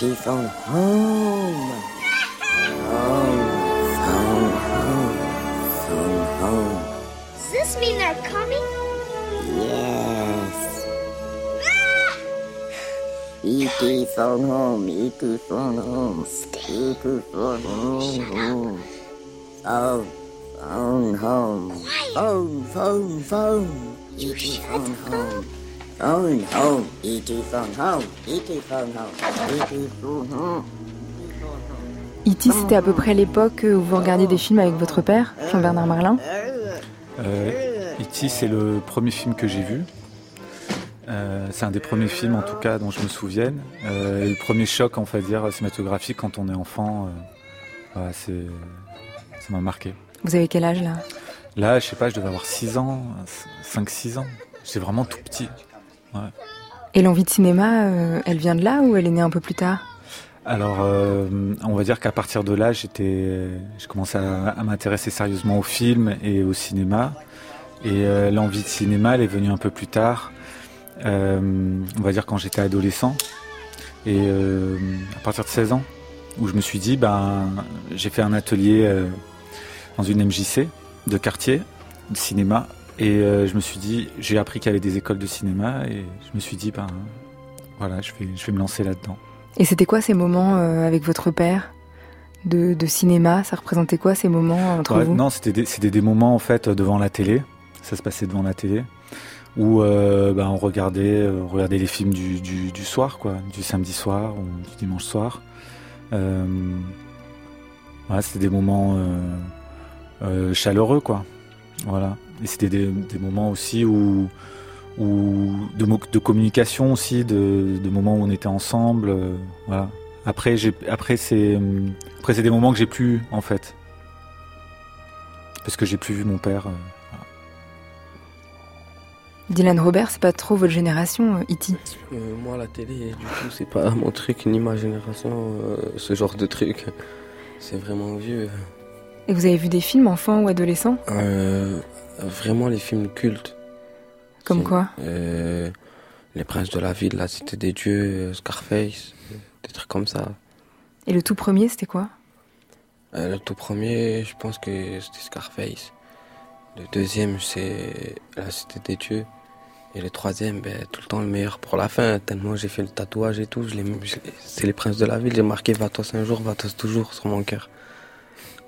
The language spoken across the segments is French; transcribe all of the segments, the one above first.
E.T. phone home. Home, phone home, phone home. Does this mean they're coming? Yes. Ah! E.T. phone home, E.T. phone home, E.T. phone home. Phone, phone home. Phone, phone, phone. E.T. phone home. Phone home, E.T. phone home, E.T. phone home, E.T. phone home. E.T. c'était à peu près l'époque où vous regardiez des films avec votre père, Jean-Bernard Marlin Euh, E.T. c'est le premier film que j'ai vu. Euh, c'est un des premiers films en tout cas dont je me souvienne. Euh, et le premier choc, on va dire, cinématographique quand on est enfant, euh, voilà, c'est, ça m'a marqué. Vous avez quel âge là? Là, je sais pas, je devais avoir 6 ans, 5-6 ans. J'étais vraiment tout petit. Et l'envie de cinéma, euh, elle vient de là ou elle est née un peu plus tard? Alors, euh, on va dire qu'à partir de là, j'étais, je commençais à, m'intéresser sérieusement au film et au cinéma. Et euh, l'envie de cinéma, elle est venue un peu plus tard. On va dire quand j'étais adolescent. Et à partir de 16 ans, où je me suis dit, ben, j'ai fait un atelier dans une MJC de quartier, de cinéma. Et euh, je me suis dit, j'ai appris qu'il y avait des écoles de cinéma. Et je me suis dit, ben, voilà, je vais, je vais me lancer là-dedans. Et c'était quoi ces moments euh, avec votre père de, de cinéma? Ça représentait quoi ces moments entre Ouais, vous? non, c'était des, c'était des moments en fait devant la télé. Ça se passait devant la télé où euh, bah, on regardait, euh, on regardait les films du, du, du soir, quoi, du samedi soir ou du dimanche soir. Euh, c'était des moments euh, euh, chaleureux, quoi. Voilà. Et c'était des, des moments aussi où, où de, de communication aussi, de, de moments où on était ensemble. euh, voilà. Après, j'ai, après c'est, hum, après c'est des moments que j'ai plus en fait, parce que j'ai plus vu mon père. euh, Dylan Robert, c'est pas trop votre génération, euh, E.T. Euh, moi, la télé, du coup, c'est pas mon truc ni ma génération, euh, ce genre de truc. C'est vraiment vieux. Et vous avez vu des films enfants ou adolescents? Euh, vraiment les films cultes. Comme quoi euh, Les Princes de la Ville, La Cité des Dieux, euh, Scarface, euh, des trucs comme ça. Et le tout premier, c'était quoi? Euh, le tout premier, je pense que c'était Scarface. Le deuxième, c'est La Cité des Dieux. Et le troisième, ben, tout le temps le meilleur pour la fin, tellement j'ai fait le tatouage et tout. Je je c'est les Princes de la Ville, j'ai marqué Vatos un jour, Vatos toujours sur mon cœur.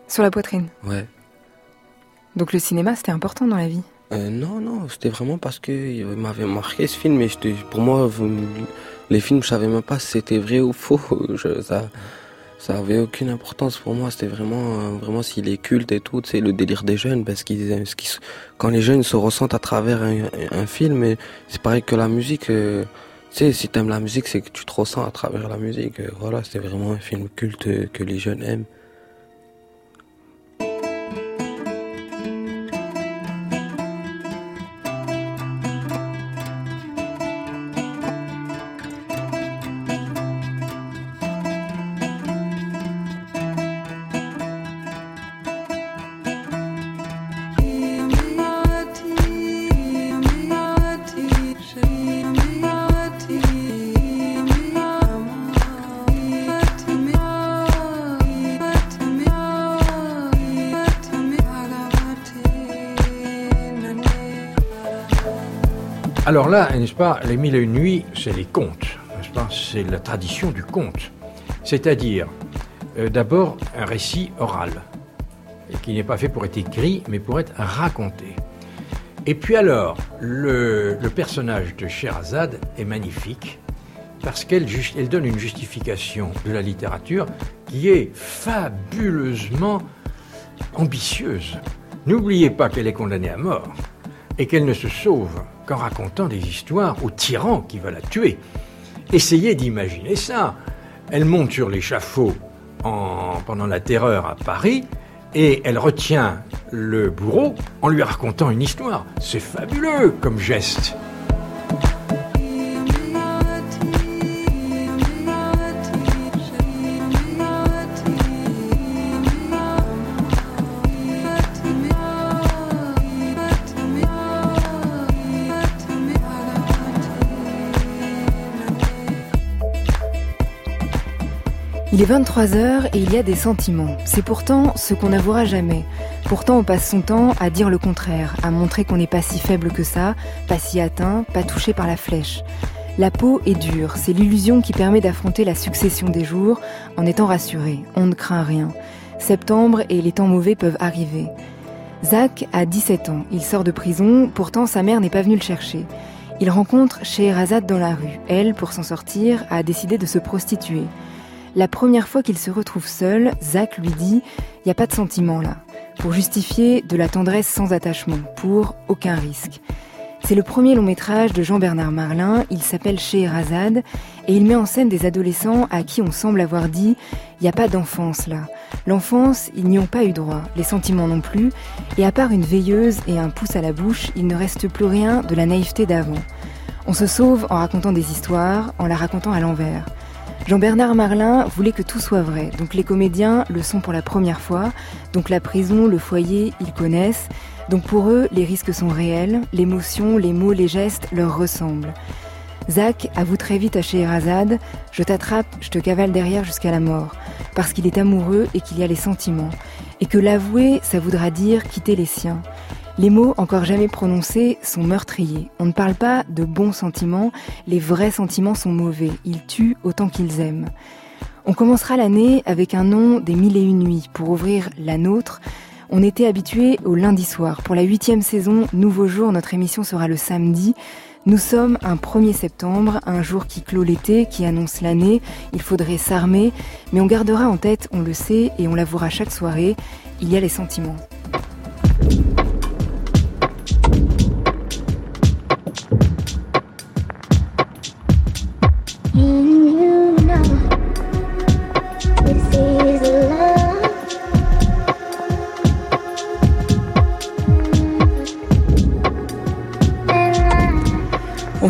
Sur la poitrine? Ouais. Donc le cinéma, c'était important dans la vie. Euh, non, non, c'était vraiment parce que il m'avait marqué ce film. Et pour moi, les films, je savais même pas si c'était vrai ou faux. Ça, ça aucune importance pour moi. C'était vraiment, euh, vraiment s'il est culte et tout. C'est le délire des jeunes, parce qu'ils, se- quand les jeunes se ressentent à travers un, film, c'est pareil que la musique. euh, tu sais, si t'aimes la musique, c'est que tu te ressens à travers la musique. Euh, Voilà, c'était vraiment un film culte euh, que les jeunes aiment. Alors là, n'est-ce pas, les mille et une nuits, c'est les contes, n'est-ce pas C'est la tradition du conte. C'est-à-dire, euh, d'abord, un récit oral, qui n'est pas fait pour être écrit, mais pour être raconté. Et puis alors, le, personnage de Sherazade est magnifique, parce qu'elle donne une justification de la littérature qui est fabuleusement ambitieuse. N'oubliez pas qu'elle est condamnée à mort et qu'elle ne se sauve qu'en racontant des histoires aux tyrans qui veulent la tuer. Essayez d'imaginer ça. Elle monte sur l'échafaud en- pendant la terreur à Paris et elle retient le bourreau en lui racontant une histoire. C'est fabuleux comme geste. Il est 23h et il y a des sentiments. C'est pourtant ce qu'on n'avouera jamais. Pourtant, on passe son temps à dire le contraire, à montrer qu'on n'est pas si faible que ça, pas si atteint, pas touché par la flèche. La peau est dure, c'est l'illusion qui permet d'affronter la succession des jours en étant rassuré. On ne craint rien. Septembre et les temps mauvais peuvent arriver. Zach a 17 ans, il sort de prison, pourtant sa mère n'est pas venue le chercher. Il rencontre Scheherazade dans la rue. Elle, pour s'en sortir, a décidé de se prostituer. La première fois qu'il se retrouve seul, Zach lui dit Il n'y a pas de sentiment là, pour justifier de la tendresse sans attachement, pour aucun risque. C'est le premier long métrage de Jean-Bernard Marlin, il s'appelle Scheherazade, et il met en scène des adolescents à qui on semble avoir dit il n'y a pas d'enfance là. L'enfance, ils n'y ont pas eu droit, les sentiments non plus, et à part une veilleuse et un pouce à la bouche, il ne reste plus rien de la naïveté d'avant. On se sauve en racontant des histoires, en la racontant à l'envers. Jean-Bernard Marlin voulait que tout soit vrai, donc les comédiens le sont pour la première fois, donc la prison, le foyer, ils connaissent, donc pour eux, les risques sont réels, l'émotion, les mots, les gestes leur ressemblent. Zach avoue très vite à Scheherazade Je t'attrape, je te cavale derrière jusqu'à la mort, parce qu'il est amoureux et qu'il y a les sentiments, et que l'avouer, ça voudra dire quitter les siens. Les mots encore jamais prononcés sont meurtriers. On ne parle pas de bons sentiments, les vrais sentiments sont mauvais, ils tuent autant qu'ils aiment. On commencera l'année avec un nom des mille et une nuits pour ouvrir la nôtre, on était habitué au lundi soir. Pour la huitième saison, Nouveau Jour, notre émission sera le samedi. Nous sommes un 1er septembre, un jour qui clôt l'été, qui annonce l'année. Il faudrait s'armer, mais on gardera en tête, on le sait, et on l'avouera chaque soirée, il y a les sentiments.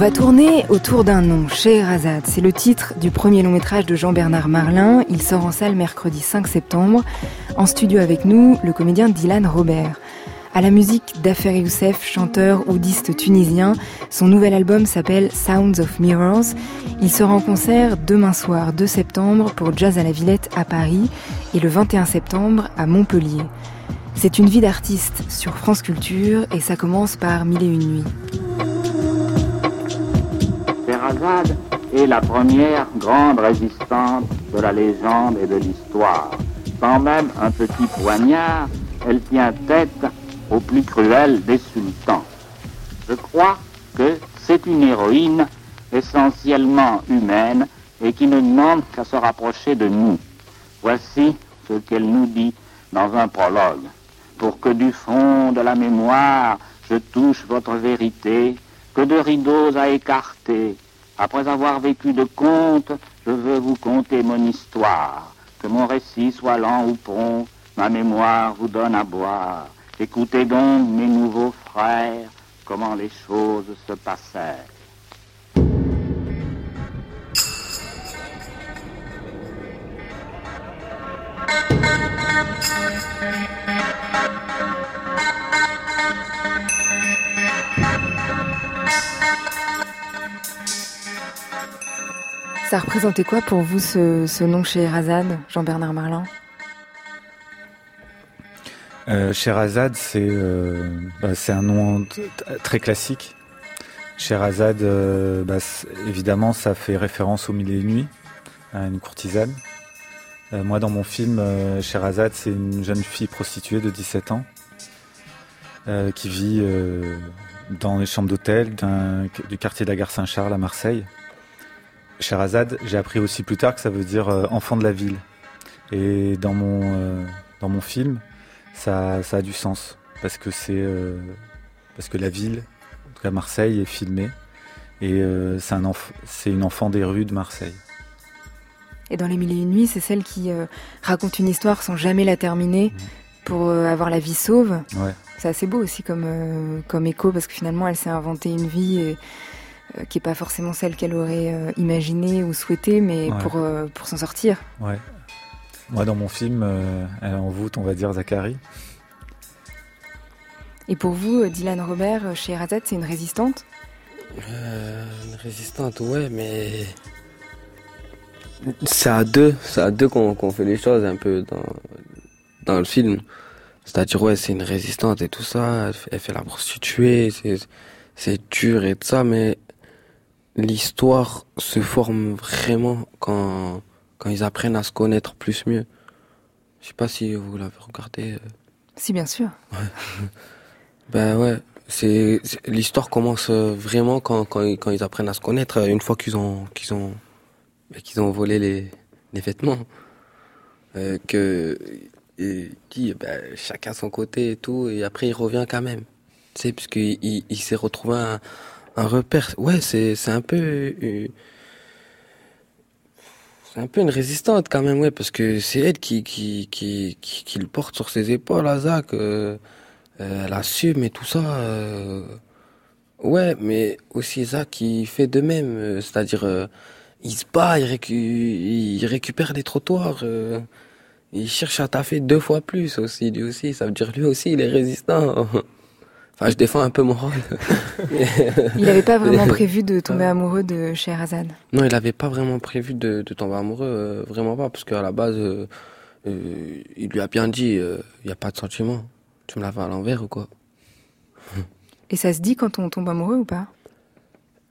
Va tourner autour d'un nom, Scheherazade. C'est le titre du premier long métrage de Jean-Bernard Marlin. Il sort en salle mercredi 5 septembre. En studio avec nous, le comédien Dylan Robert. À la musique d'Afer Youssef, chanteur oudiste tunisien, son nouvel album s'appelle Sounds of Mirrors. Il sera en concert demain soir 2 septembre pour Jazz à la Villette à Paris et le 21 septembre à Montpellier. C'est une vie d'artiste sur France Culture et ça commence par Mille et une nuits. Scheherazade est la première grande résistante de la légende et de l'histoire. Sans même un petit poignard, elle tient tête au plus cruel des sultans. Je crois que c'est une héroïne essentiellement humaine et qui ne demande qu'à se rapprocher de nous. Voici ce qu'elle nous dit dans un prologue. Pour que du fond de la mémoire je touche votre vérité, que de rideaux à écarter, après avoir vécu de contes, je veux vous conter mon histoire. Que mon récit soit lent ou prompt, ma mémoire vous donne à boire. Écoutez donc, mes nouveaux frères, comment les choses se passèrent. Ça représentait quoi pour vous ce, nom chez Razad, Jean-Bernard Marlin? Euh, Sherazade, c'est euh, bah, c'est un nom très classique. Sherazade, euh, bah, évidemment, ça fait référence au mille et une nuits, à une courtisane. Euh, moi, dans mon film, Sherazade, c'est une jeune fille prostituée de 17 ans qui vit dans les chambres d'hôtel du quartier de la gare Saint-Charles à Marseille. Sherazade, j'ai appris aussi plus tard que ça veut dire euh, enfant de la ville. Et dans mon, euh, dans mon film, ça, ça, a du sens. Parce que c'est euh, parce que la ville, en tout cas Marseille, est filmée. Et c'est un c'est une enfant des rues de Marseille. Et dans Les Mille et Une Nuits, c'est celle qui raconte une histoire sans jamais la terminer mmh. pour avoir la vie sauve. Ouais. C'est assez beau aussi comme, comme écho parce que finalement elle s'est inventée une vie et qui n'est pas forcément celle qu'elle aurait euh, imaginée ou souhaitée, mais pour, euh, pour s'en sortir. Ouais. Moi, dans mon film, elle en voûte, on va dire, Zachary. Et pour vous, Dylan Robert, chez Razette, c'est une résistante? Une résistante, ouais, mais C'est à deux, c'est à deux qu'on fait les choses un peu dans, dans le film. C'est-à-dire, ouais, c'est une résistante et tout ça, elle fait, la prostituée, c'est dur et tout ça, mais l'histoire se forme vraiment quand, quand ils apprennent à se connaître plus mieux. Je sais pas si vous l'avez regardé. Euh. Si, bien sûr. Ouais. ben ouais, c'est l'histoire commence euh, vraiment quand, quand, quand, ils apprennent à se connaître, euh, une fois qu'ils ont qu'ils ont ben, qu'ils ont volé les, les vêtements, euh, que et dit ben, chacun son côté et tout, et après il revient quand même, tu sais, puisqu'il il, il s'est retrouvé un, un repère. Ouais, c'est c'est un peu c'est un peu une résistante quand même, ouais, parce que c'est elle qui qui, qui qui le porte sur ses épaules, Azak. Euh, euh, elle assume et tout ça. Euh, ouais, mais aussi Zach qui fait de même, euh, c'est-à-dire euh, il se bat, il, récu il récupère les trottoirs, il cherche à taffer deux fois plus aussi, lui aussi. Ça veut dire lui aussi il est résistant. Enfin, je défends un peu mon rôle. il n'avait pas vraiment prévu de tomber amoureux de Sherazade. Non, il n'avait pas vraiment prévu de, de tomber amoureux, vraiment pas, parce qu'à la base, il lui a bien dit, il n'y a pas de sentiment. Tu me la à l'envers ou quoi? Et ça se dit quand on tombe amoureux ou pas?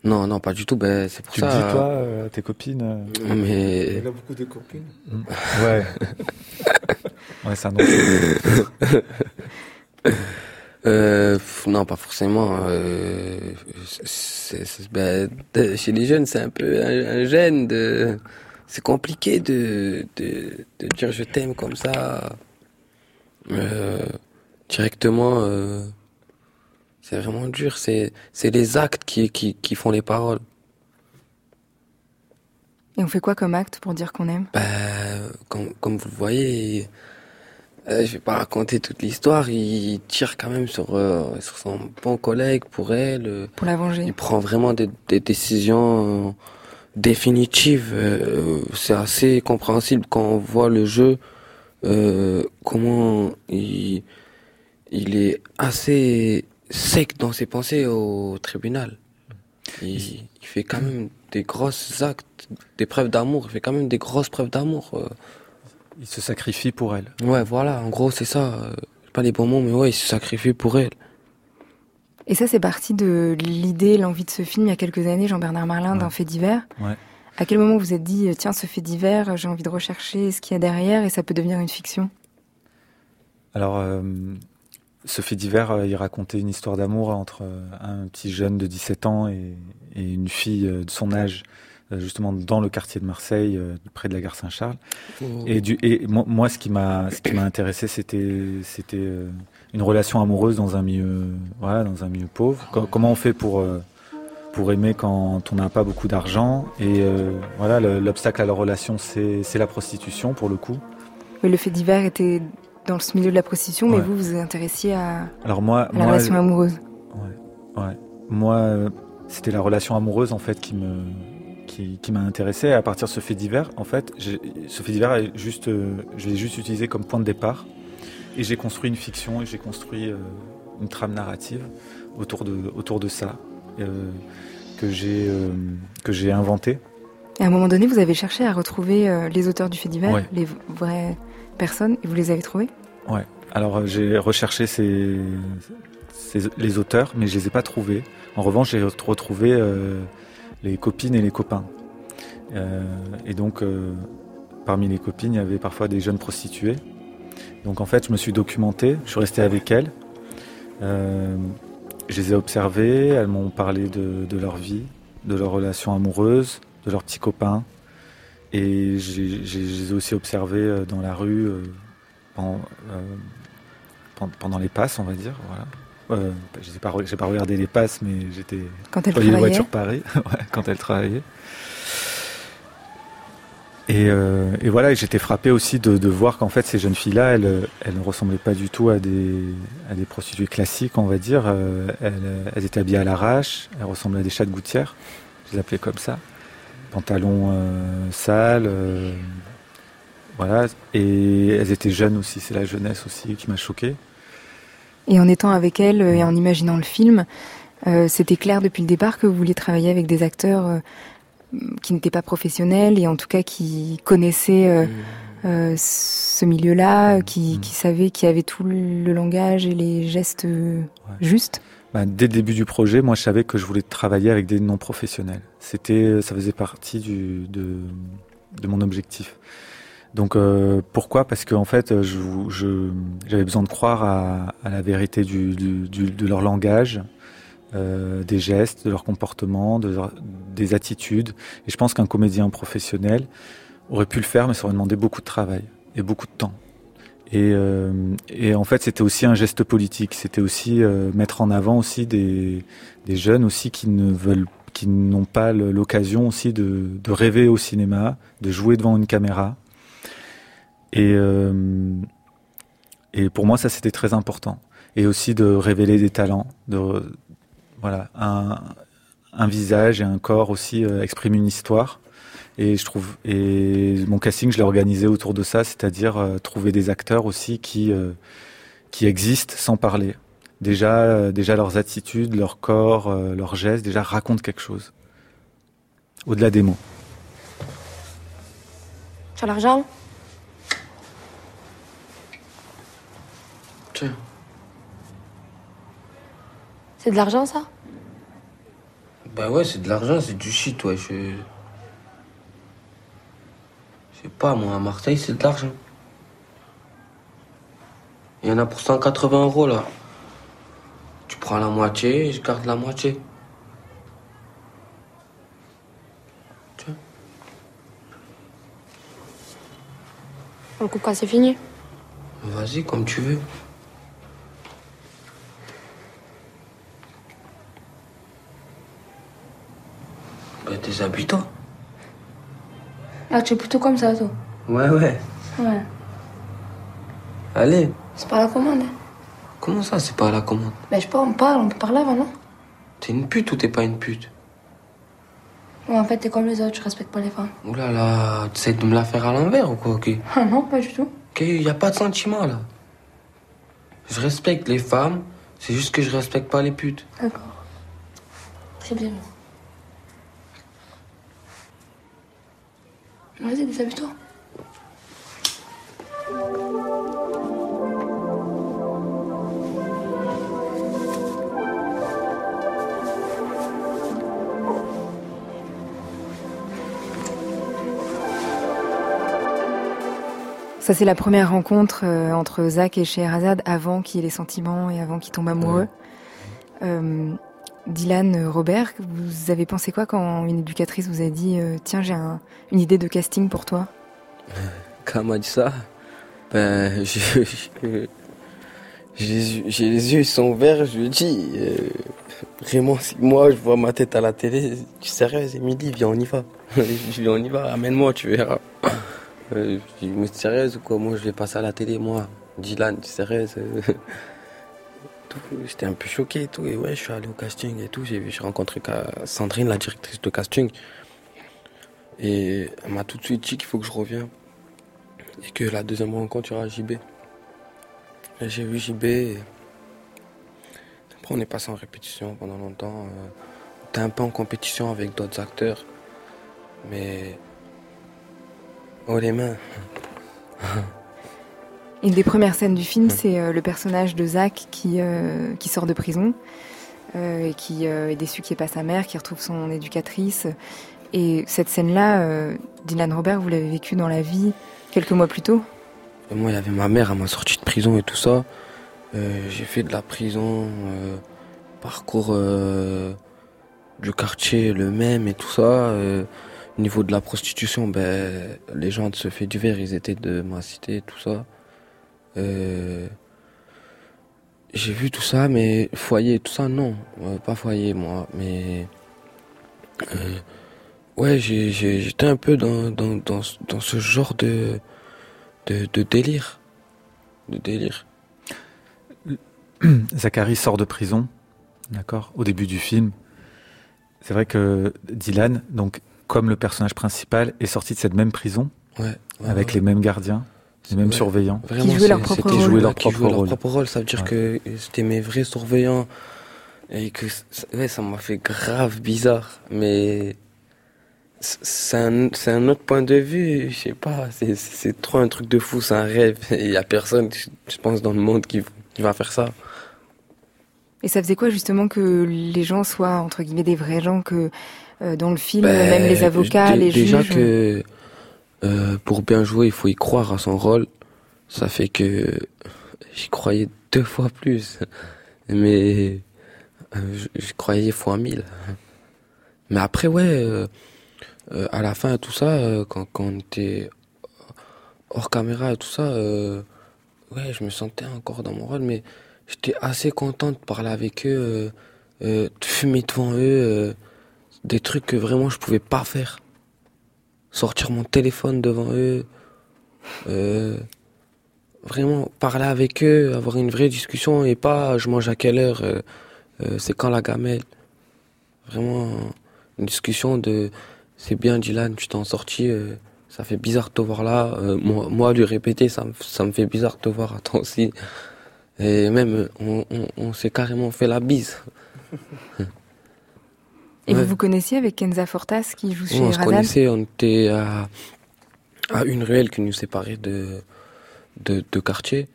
Non, non, pas du tout. Ben, c'est pour tu ça. Tu dis toi, euh, tes copines euh, Mais. Il a beaucoup de copines. Mm. Ouais. ouais, c'est un Euh, non, pas forcément. Euh, ben, chez les jeunes, c'est un peu un, gène de. C'est compliqué de, de, de dire je t'aime comme ça. Euh, directement, c'est vraiment dur. C'est, c'est les actes qui, qui, qui font les paroles. Et on fait quoi comme acte pour dire qu'on aime? Comme, comme vous le voyez, euh, je vais pas raconter toute l'histoire. Il tire quand même sur, euh, sur son bon collègue pour elle. Euh, pour la venger. Il prend vraiment des, des décisions définitives. Euh, c'est assez compréhensible quand on voit le jeu. comment il il est assez sec dans ses pensées au tribunal. Il, fait quand même des grosses actes, des preuves d'amour. Il fait quand même des grosses preuves d'amour. Euh. Il se sacrifie pour elle. Ouais, voilà. En gros, c'est ça. Euh, pas les bons mots, mais ouais, il se sacrifie pour elle. Et ça, c'est parti de l'idée, l'envie de ce film il y a quelques années, Jean-Bernard Marlin, d'un fait divers. Ouais. À quel moment vous vous êtes dit, tiens, ce fait divers, j'ai envie de rechercher ce qu'il y a derrière et ça peut devenir une fiction? Alors, euh, ce fait divers, euh, il racontait une histoire d'amour entre euh, un petit jeune de 17 ans et, une fille euh, de son âge, justement dans le quartier de Marseille, près de la gare Saint-Charles. Oh. Et, du, et moi, ce qui m'a, ce qui m'a intéressé, c'était, c'était une relation amoureuse dans un milieu, voilà, dans un milieu pauvre. comment on fait pour pour aimer quand on n'a pas beaucoup d'argent? Et voilà, l'obstacle à la relation, c'est, c'est la prostitution pour le coup. Oui, le fait divers était dans ce milieu de la prostitution, mais vous, vous vous intéressiez à, Alors moi, la relation amoureuse. Ouais, ouais. Moi, euh, c'était la relation amoureuse en fait qui me qui, qui m'a intéressé. À partir de ce fait divers, en fait, ce fait divers est juste, euh, je l'ai juste utilisé comme point de départ, et j'ai construit une fiction et j'ai construit euh, une trame narrative autour de autour de ça que j'ai j'ai inventé. Et à un moment donné, vous avez cherché à retrouver les auteurs du fait divers, les vrais personnes et vous les avez trouvées? Ouais. Alors euh, j'ai recherché ces, les auteurs, mais je les ai pas trouvés. En revanche, j'ai retrouvé euh, les copines et les copains. Euh, et donc, parmi les copines, il y avait parfois des jeunes prostituées. Donc en fait, je me suis documenté, je suis resté avec elles. je les ai observées, elles m'ont parlé de, leur vie, de leur relation amoureuse, de leurs petits copains. Et je les ai aussi observés euh, dans la rue euh, euh, pendant, les passes, on va dire. Voilà. Euh, je n'ai pas, pas, regardé les passes, mais j'étais quand elle travaillait. voiture Paris, quand elle travaillait. Et, euh, et voilà, j'étais frappé aussi de, de voir qu'en fait ces jeunes filles-là, elles, elles ne ressemblaient pas du tout à des, à des prostituées classiques, on va dire. elles, elles étaient habillées à l'arrache, elles ressemblaient à des chats de gouttière, je les appelais comme ça pantalons euh, sales. Euh, voilà. Et elles étaient jeunes aussi, c'est la jeunesse aussi qui m'a choqué. Et en étant avec elles et en imaginant le film, euh, c'était clair depuis le départ que vous vouliez travailler avec des acteurs qui n'étaient pas professionnels et en tout cas qui connaissaient mmh. ce milieu-là, qui, mmh. qui savaient, qui avaient tout le langage et les gestes justes. Bah, dès le début du projet, moi, je savais que je voulais travailler avec des non-professionnels. C'était, ça faisait partie du, de, de mon objectif. Donc euh, pourquoi? Parce qu'en fait, je, je, j'avais besoin de croire à, à la vérité du, du, du, de leur langage, euh, des gestes, de leur comportement, de des attitudes. Et je pense qu'un comédien professionnel aurait pu le faire, mais ça aurait demandé beaucoup de travail et beaucoup de temps. Et, euh, et en fait, c'était aussi un geste politique. C'était aussi euh, mettre en avant aussi des, des jeunes aussi qui ne veulent, qui n'ont pas l'occasion aussi de, de rêver au cinéma, de jouer devant une caméra. Et, euh, et pour moi, ça c'était très important. Et aussi de révéler des talents, de voilà, un, un visage et un corps aussi euh, expriment une histoire. Et je trouve, et mon casting, je l'ai organisé autour de ça, c'est-à-dire euh, trouver des acteurs aussi qui qui existent sans parler. Déjà, déjà leurs attitudes, leur corps, leurs gestes, déjà racontent quelque chose. Au-delà des mots. As l'argent? C'est de l'argent, ça? Bah ouais, c'est de l'argent, c'est du shit, ouais. Je... Je sais pas, moi, à Marseille, c'est de l'argent. Il y en a pour 180 euros, là. Tu prends la moitié et je garde la moitié. Tiens. Le coup, quand c'est fini Vas-y, comme tu veux. Bah, déshabille-toi. Ah, tu es plutôt comme ça, toi Ouais, ouais. Ouais. Allez. C'est pas la commande. hein. Comment ça, c'est pas à la commande? Ben, je sais pas, on parle, on peut parler avant, non? T'es une pute ou t'es pas une pute? Ouais, en fait, t'es comme les autres, tu respectes pas les femmes. Ouh là là, t'essaies de me la faire à l'envers ou quoi, ok? Ah non, pas du tout. Ok, y a pas de sentiment là. Je respecte les femmes, c'est juste que je respecte pas les putes. D'accord. Très bien. Vas-y, déshabille-toi. Ça, c'est la première rencontre euh, entre Zach et Scheherazade avant qu'il ait les sentiments et avant qu'il tombe amoureux. Euh, Dylan, euh, Robert, vous avez pensé quoi quand une éducatrice vous a dit euh, Tiens, j'ai un- une idée de casting pour toi? Quand elle m'a dit ça, ben, je- j'ai les yeux- sont ouverts, je lui dit, euh, vraiment, si moi je vois ma tête à la télé, tu sérieux, Émilie, viens, on y va. je dis, on y va, amène-moi, tu verras. Euh, je dis, mais sérieuse ou quoi? Moi je vais passer à la télé, moi. Dylan, tu es sérieuse J'étais un peu choqué et tout. Et ouais, je suis allé au casting et tout. J'ai rencontré Sandrine, la directrice de casting. Et elle m'a tout de suite dit qu'il faut que je revienne. Et que la deuxième rencontre, il y aura JB. J'ai vu JB. et Après, on est passé en répétition pendant longtemps. euh, On était un peu en compétition avec d'autres acteurs. Mais. Oh les mains. Une des premières scènes du film, c'est euh, le personnage de Zach qui, euh, qui sort de prison euh, et qui est déçu qu'il n'y ait pas sa mère, qui retrouve son éducatrice. Et cette scène-là, Dylan Robert, vous l'avez vécue dans la vie quelques mois plus tôt? Et moi, il y avait ma mère, elle m'a sorti de prison et tout ça. Euh, j'ai fait de la prison, euh, parcours euh, du quartier le même et tout ça. Au niveau de la prostitution, ben, les gens de ce fait divers, ils étaient de ma cité et tout ça. Euh, j'ai vu tout ça, mais foyer, tout ça, non. Euh, pas foyer, moi. Mais. euh, ouais, j'étais un peu dans, dans, dans, ce- dans ce genre de, de, de délire. De délire. Zachary sort de prison, d'accord, au début du film. C'est vrai que Dylan, donc comme le personnage principal, est sorti de cette même prison Ouais. ouais, avec ouais. les mêmes gardiens, les mêmes Ouais. surveillants. Vraiment, jouaient leur c'est- propre c'était rôle. jouer Leur qui propre leur rôle. propre rôle. Ça veut dire que c'était mes vrais surveillants. Et que, ouais, ça m'a fait grave bizarre. Mais, c'est un, c'est un autre point de vue, je sais pas, c'est, c'est trop un truc de fou, c'est un rêve. Il y a personne, je pense, dans le monde qui, qui va faire ça. Et ça faisait quoi justement que les gens soient entre guillemets des vrais gens que euh, dans le film, Ben, même les avocats, les déjà juges. que euh, pour bien jouer, il faut y croire à son rôle. Ça fait que j'y croyais deux fois plus. Mais euh, j'y croyais fois mille. Mais après, ouais, euh, euh, à la fin, tout ça, quand, quand on était hors caméra et tout ça, ouais, je me sentais encore dans mon rôle, mais j'étais assez content de parler avec eux, de fumer devant eux, des trucs que vraiment je pouvais pas faire. Sortir mon téléphone devant eux, euh, vraiment parler avec eux, avoir une vraie discussion et pas je mange à quelle heure, euh, euh, c'est quand la gamelle. Vraiment une discussion de c'est bien Dylan, tu t'en sorti, euh, ça fait bizarre de te voir là. Moi, moi, lui répéter, ça me, fait bizarre de te voir à toi aussi. Et même, on s'est carrément fait la bise. Et Ouais. vous vous connaissiez avec Kenza Fortas qui joue chez on se connaissait, on était à, à une ruelle qui nous séparait de, de, de quartier.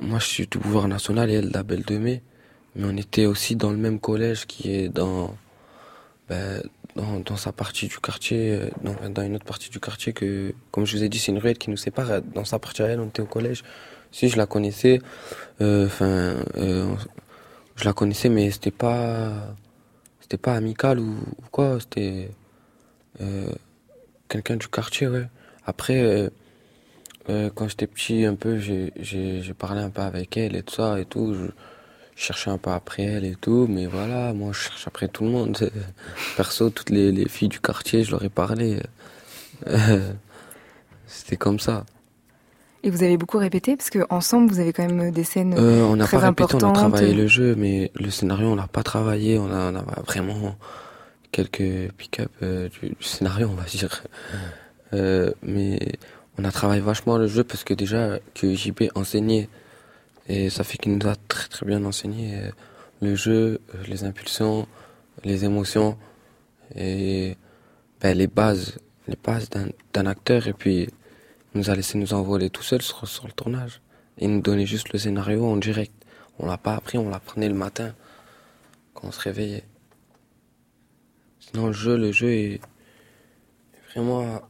Moi, je suis du pouvoir national et elle la Belle de Mai. Mais on était aussi dans le même collège qui est dans, ben, dans, dans sa partie du quartier, euh, dans, dans une autre partie du quartier que, comme je vous ai dit, c'est une ruelle qui nous sépare. Dans sa partie à elle, on était au collège. Si je la connaissais, euh, enfin, euh, je la connaissais, mais c'était pas, c'était pas amical ou, quoi. C'était euh, quelqu'un du quartier, ouais. Après, euh, euh, quand j'étais petit, un peu, j'ai, parlé un peu avec elle et tout ça et tout. Je, cherchais un peu après elle et tout, mais voilà, moi je cherche après tout le monde. Perso, toutes les, les filles du quartier, je leur ai parlé. C'était comme ça. Et vous avez beaucoup répété parce que ensemble vous avez quand même des scènes. Euh, on n'a très pas répété, on a travaillé le jeu, mais le scénario, on l'a pas travaillé. On a, on a vraiment quelques pick-up euh, du, du scénario, on va dire. Euh, mais on a travaillé vachement le jeu parce que déjà que JP enseignait, et ça fait qu'il nous a très très bien enseigné euh, le jeu, les impulsions, les émotions et ben, les bases, les bases d'un acteur. Et puis nous a laissé nous envoler tout seul sur, sur le tournage et nous donner juste le scénario en direct. On l'a pas appris, on l'apprenait le matin quand on se réveillait. Sinon le jeu, le jeu est est vraiment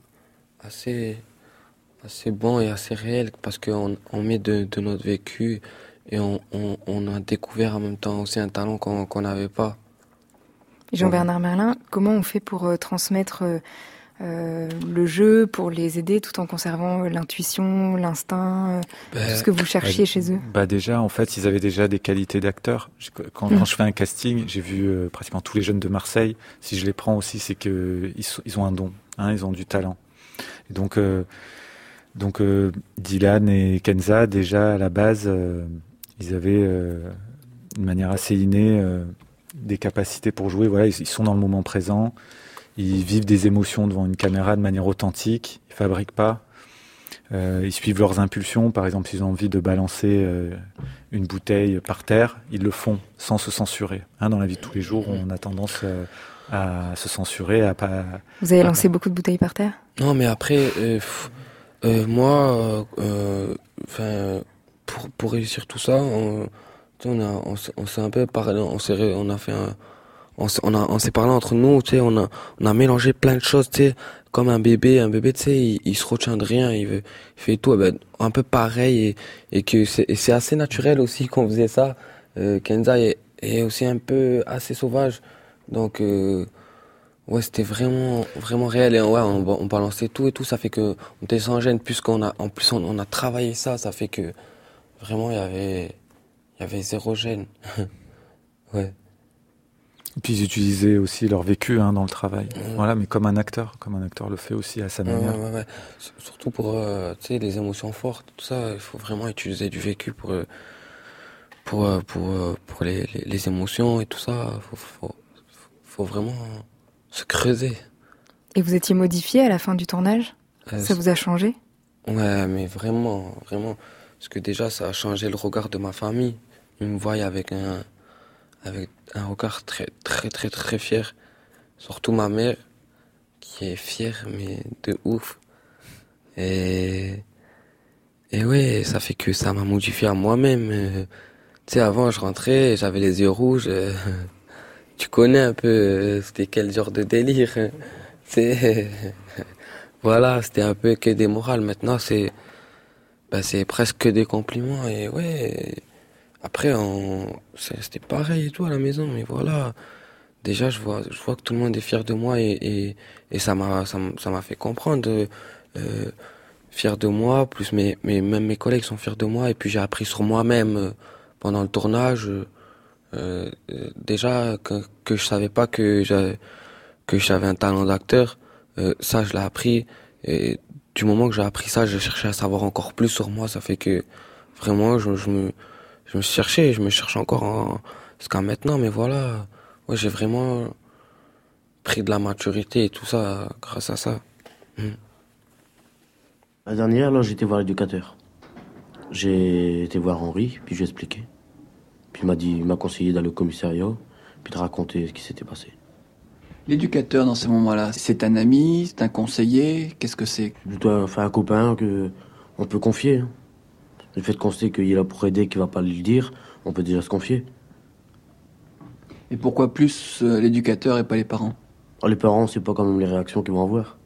assez, assez bon et assez réel parce qu'on on met de, de notre vécu et on, on, on a découvert en même temps aussi un talent qu'on qu'on n'avait pas. Jean-Bernard Merlin, comment on fait pour euh, transmettre euh, euh, le jeu, pour les aider tout en conservant euh, l'intuition, l'instinct, euh, tout ce que vous cherchiez chez eux Bah déjà, en fait, ils avaient déjà des qualités d'acteurs. Quand, Mm. quand je fais un casting, j'ai vu euh, pratiquement tous les jeunes de Marseille. Si je les prends aussi, c'est que ils, sont- ils ont un don, hein, ils ont du talent. Et donc, euh, donc Dylan et Kenza, déjà à la base, ils avaient une manière assez innée des capacités pour jouer. Voilà, ils, ils sont dans le moment présent. Ils vivent des émotions devant une caméra de manière authentique. Ils fabriquent pas. Euh, ils suivent leurs impulsions. Par exemple, s'ils ont envie de balancer euh, une bouteille par terre, ils le font sans se censurer. Hein, dans la vie de tous les jours, on a tendance euh, à se censurer, à pas. Vous avez lancé beaucoup de bouteilles par terre? Non, mais après, euh, pff, euh, moi, euh, enfin, pour, pour réussir tout ça, on, on, a, on, s'est- on s'est un peu parlé, on on a fait un, on s'est, on a, on s'est parlé entre nous, tu sais, on a, on a mélangé plein de choses, tu sais, comme un bébé, un bébé, tu sais, il, il se retient de rien, il, veut, il fait tout, eh ben, un peu pareil, et, et que c'est, assez naturel aussi qu'on faisait ça. Euh, Kenza est, est aussi un peu assez sauvage, donc. Euh, Ouais, c'était vraiment, vraiment réel. Et ouais, on, balançait tout et tout. Ça fait que on était sans gêne. Puisqu'on a, en plus, on a travaillé ça. Ça fait que vraiment, il y avait, il y avait zéro gêne. ouais. Et puis ils utilisaient aussi leur vécu hein, dans le travail. Mhm. Voilà, mais comme un acteur, comme un acteur le fait aussi à sa manière. ouais, ouais, ouais. Surtout pour, euh, tu sais, les émotions fortes, tout ça. Il faut vraiment utiliser du vécu pour, euh, pour, euh, pour, euh, pour les, les, les émotions et tout ça. Faut, faut, faut vraiment se creuser. Et vous étiez modifié à la fin du tournage? Euh, Ça vous a changé? Ouais, mais vraiment, vraiment. Parce que déjà, ça a changé le regard de ma famille. Ils me voient avec un, avec un regard très, très, très, très fier. Surtout ma mère, qui est fier, mais de ouf. Et, et ouais, ça fait que ça m'a modifié à moi-même. Tu sais, avant, je rentrais, j'avais les yeux rouges. Tu connais un peu, euh, c'était quel genre de délire. Hein. C'est, voilà, c'était un peu que des morales. Maintenant, c'est, bah, c'est presque des compliments. Et ouais, après, c'était pareil et tout à la maison. Mais voilà, déjà, je vois, je vois que tout le monde est fier de moi et, ça m'a, ça m'a fait comprendre. Euh, fier de moi, plus mes, même mes collègues sont fiers de moi. Et puis j'ai appris sur moi-même euh, pendant le tournage. Euh, déjà que, que je savais pas que j'avais que j'avais un talent d'acteur, ça je l'ai appris. Et du moment que j'ai appris ça, j'ai cherché à savoir encore plus sur moi. Ça fait que vraiment, je me, je me cherchais, je me cherche encore en, jusqu'à maintenant. Mais voilà, ouais, j'ai vraiment pris de la maturité et tout ça grâce à ça. Hmm. La dernière, là, j'étais voir l'éducateur. J'ai été voir Henri, puis je lui ai expliqué. Puis il m'a dit, il m'a conseillé d'aller au commissariat, puis de raconter ce qui s'était passé. L'éducateur dans ces moments-là, c'est un ami, c'est un conseiller, qu'est-ce que c'est? Plutôt enfin, un copain que on peut confier. Hein. Le fait qu'on sait qu'il est là pour aider, qu'il va pas lui le dire, on peut déjà se confier. Et pourquoi plus euh, l'éducateur et pas les parents? Oh, Les parents, c'est pas quand même les réactions qu'ils vont avoir.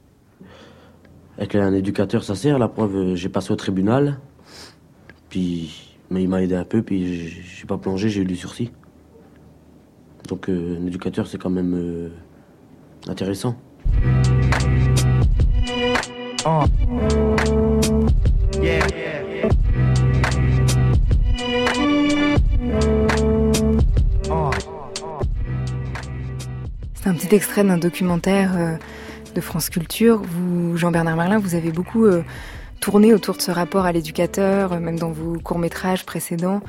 Avec un éducateur, ça sert. La preuve, euh, j'ai passé au tribunal. Puis, mais il m'a aidé un peu, puis j'ai pas plongé, j'ai eu du sursis. Donc, euh, un éducateur, c'est quand même euh, intéressant. Oh. C'est un petit extrait d'un documentaire de France Culture. Vous, Jean-Bernard Merlin, vous avez beaucoup euh, tourné autour de ce rapport à l'éducateur, euh, même dans vos courts-métrages précédents,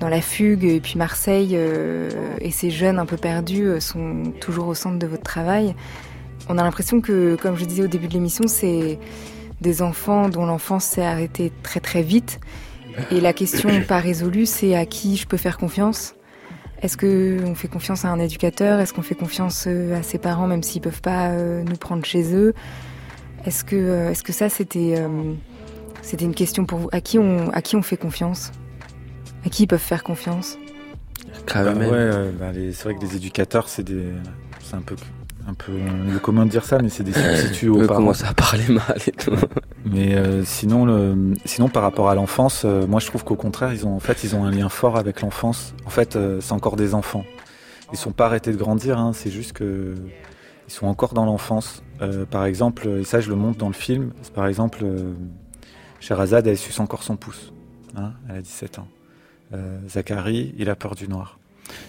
dans La Fugue et puis Marseille, euh, et ces jeunes un peu perdus sont toujours au centre de votre travail. On a l'impression que, comme je disais au début de l'émission, c'est des enfants dont l'enfance s'est arrêtée très très vite. Et la question pas résolue, c'est à qui je peux faire confiance? Est-ce qu'on fait confiance à un éducateur? Est-ce qu'on fait confiance euh, à ses parents même s'ils peuvent pas euh, nous prendre chez eux? Est-ce que, euh, est-ce que ça c'était, c'était une question pour vous? À qui, on, à qui on fait confiance? À qui ils peuvent faire confiance? Bah, ouais, bah, c'est vrai que les éducateurs, c'est, des, c'est un peu un peu le commun de dire ça, mais c'est des substituts aux parents. commence à parler mal et tout. Mais euh, sinon, le, sinon par rapport à l'enfance, euh, moi je trouve qu'au contraire, ils ont en fait ils ont un lien fort avec l'enfance. En fait, euh, c'est encore des enfants. Ils sont pas arrêtés de grandir, hein, c'est juste que ils sont encore dans l'enfance. par exemple, et ça je le montre dans le film. Par exemple, Sherazade elle suce encore son pouce. Hein, elle a 17 ans. Zachary, il a peur du noir.